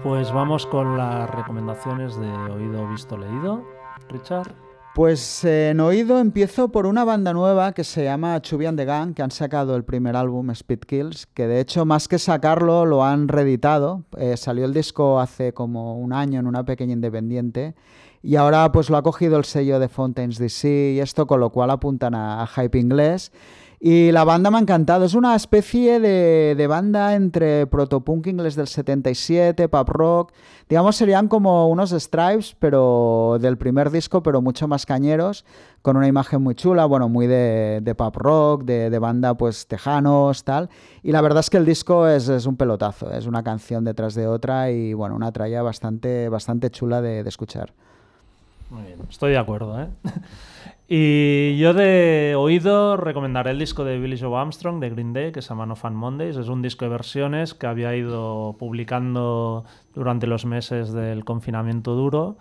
Pues vamos con las recomendaciones de oído, visto, leído. Richard. Pues eh, en oído empiezo por una banda nueva que se llama Chubian the Gang, que han sacado el primer álbum Speed Kills, que de hecho más que sacarlo lo han reeditado. Eh, salió el disco hace como un año en una pequeña independiente y ahora pues lo ha cogido el sello de Fountains DC y esto con lo cual apuntan a hype inglés. Y la banda me ha encantado. Es una especie de, banda entre protopunk inglés del 77, pop rock. Digamos, serían como unos Stripes, pero del primer disco, pero mucho más cañeros, con una imagen muy chula, bueno, muy de, de pop rock, de, banda pues tejanos, tal. Y la verdad es que el disco es, un pelotazo, es una canción detrás de otra y bueno, una tralla bastante, bastante chula de, de escuchar. Muy bien, estoy de acuerdo, ¿eh? Y yo de oído recomendaré el disco de Billy Joe Armstrong de Green Day, que se llama No Fan Mondays. Es un disco de versiones que había ido publicando durante los meses del confinamiento duro.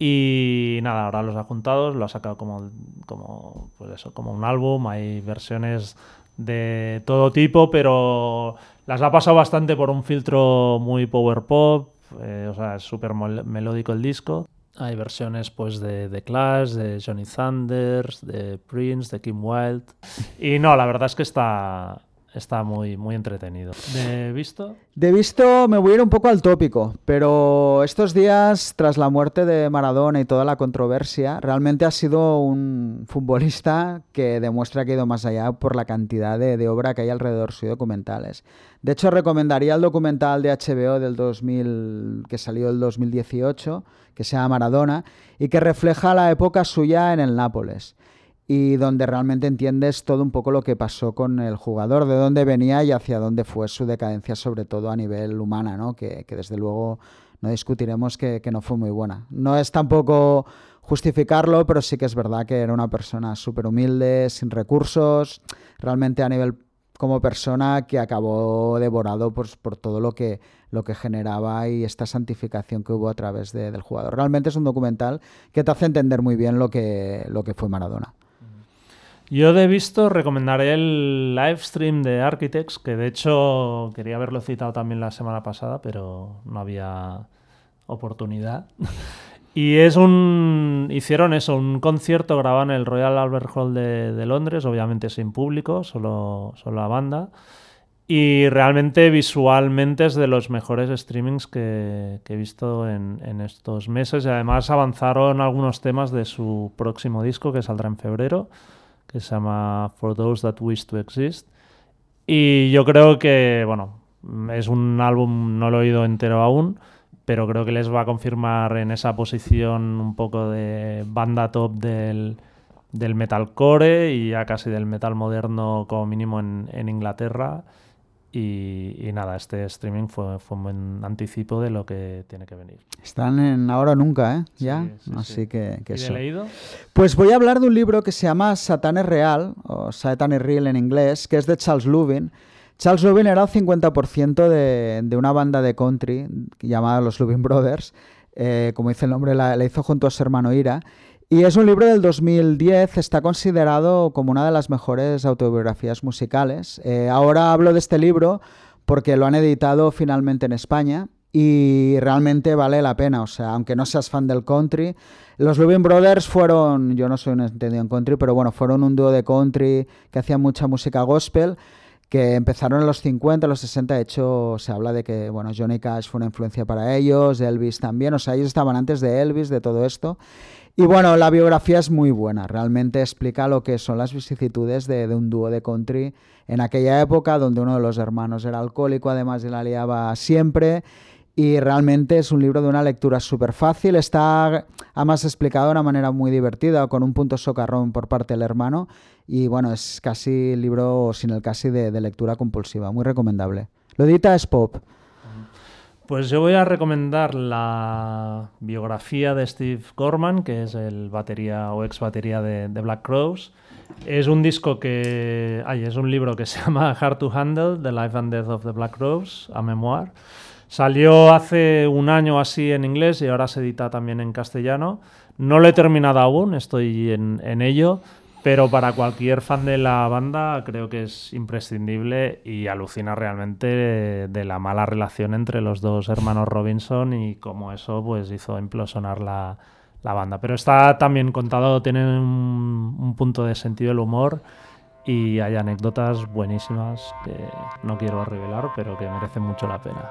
Y nada, ahora los ha juntado, lo ha sacado como, como, pues eso, como un álbum. Hay versiones de todo tipo, pero las ha pasado bastante por un filtro muy power pop. Eh, o sea, es súper melódico el disco. Hay versiones pues de The Clash, de Johnny Thunders, de Prince, de Kim Wilde. Y no, la verdad es que está, está muy, muy entretenido. ¿De visto? De visto me voy a ir un poco al tópico, pero estos días, tras la muerte de Maradona y toda la controversia, realmente ha sido un futbolista que demuestra que ha ido más allá por la cantidad de, de obra que hay alrededor de documentales. De hecho, recomendaría el documental de HBO del 2000, que salió el 2018, que se llama Maradona, y que refleja la época suya en el Nápoles y donde realmente entiendes todo un poco lo que pasó con el jugador, de dónde venía y hacia dónde fue su decadencia, sobre todo a nivel humana, ¿no? que, desde luego no discutiremos que, no fue muy buena. No es tampoco justificarlo, pero sí que es verdad que era una persona súper humilde, sin recursos, realmente a nivel como persona que acabó devorado por, por todo lo que, lo que generaba y esta santificación que hubo a través del jugador. Realmente es un documental que te hace entender muy bien lo que, lo que fue Maradona. Yo de visto recomendaré el live stream de Architects, que de hecho quería haberlo citado también la semana pasada, pero no había oportunidad. y es un. Hicieron eso, un concierto grabado en el Royal Albert Hall de, Londres, obviamente sin público, solo, solo la banda. Y realmente visualmente es de los mejores streamings que, he visto en, en, estos meses. Y además avanzaron algunos temas de su próximo disco que saldrá en febrero que se llama For Those That Wish to Exist. Y yo creo que, bueno, es un álbum, no lo he oído entero aún, pero creo que les va a confirmar en esa posición un poco de banda top del, del metalcore y ya casi del metal moderno como mínimo en, en Inglaterra. Y, nada, este streaming fue, fue, un buen anticipo de lo que tiene que venir. Están en ahora o nunca, ¿eh? Ya, así que, que ¿Y leído? Pues voy a hablar de un libro que se llama Satán es real, o Satan es real en inglés, que es de Charles Lubin. Charles Lubin era el 50% de, de, una banda de country llamada los Lubin Brothers, eh, como dice el nombre, la, la hizo junto a su hermano Ira. Y es un libro del 2010, está considerado como una de las mejores autobiografías musicales. Eh, ahora hablo de este libro porque lo han editado finalmente en España y realmente vale la pena. O sea, aunque no seas fan del country, los Lubin Brothers fueron, yo no soy un entendido en country, pero bueno, fueron un dúo de country que hacía mucha música gospel que empezaron en los 50, los 60, de hecho se habla de que bueno, Johnny Cash fue una influencia para ellos, Elvis también, o sea, ellos estaban antes de Elvis, de todo esto. Y bueno, la biografía es muy buena, realmente explica lo que son las vicisitudes de, un dúo de country en aquella época donde uno de los hermanos era alcohólico, además de la liaba siempre. Y realmente es un libro de una lectura súper fácil, está además explicado de una manera muy divertida, con un punto socarrón por parte del hermano. Y bueno, es casi libro sin el casi de, lectura compulsiva, muy recomendable. Lo es Pop. Pues yo voy a recomendar la biografía de Steve Gorman, que es el batería o ex batería de, Black Crows. Es un disco que. Ay, es un libro que se llama Hard to Handle: The Life and Death of the Black Crows, a memoir. Salió hace un año así en inglés y ahora se edita también en castellano. No lo he terminado aún, estoy en ello, pero para cualquier fan de la banda creo que es imprescindible y alucina realmente de la mala relación entre los dos hermanos Robinson y cómo eso pues hizo implosionar la, la banda. Pero está también contado, tiene un, un, punto de sentido del humor y hay anécdotas buenísimas que no quiero revelar, pero que merecen mucho la pena.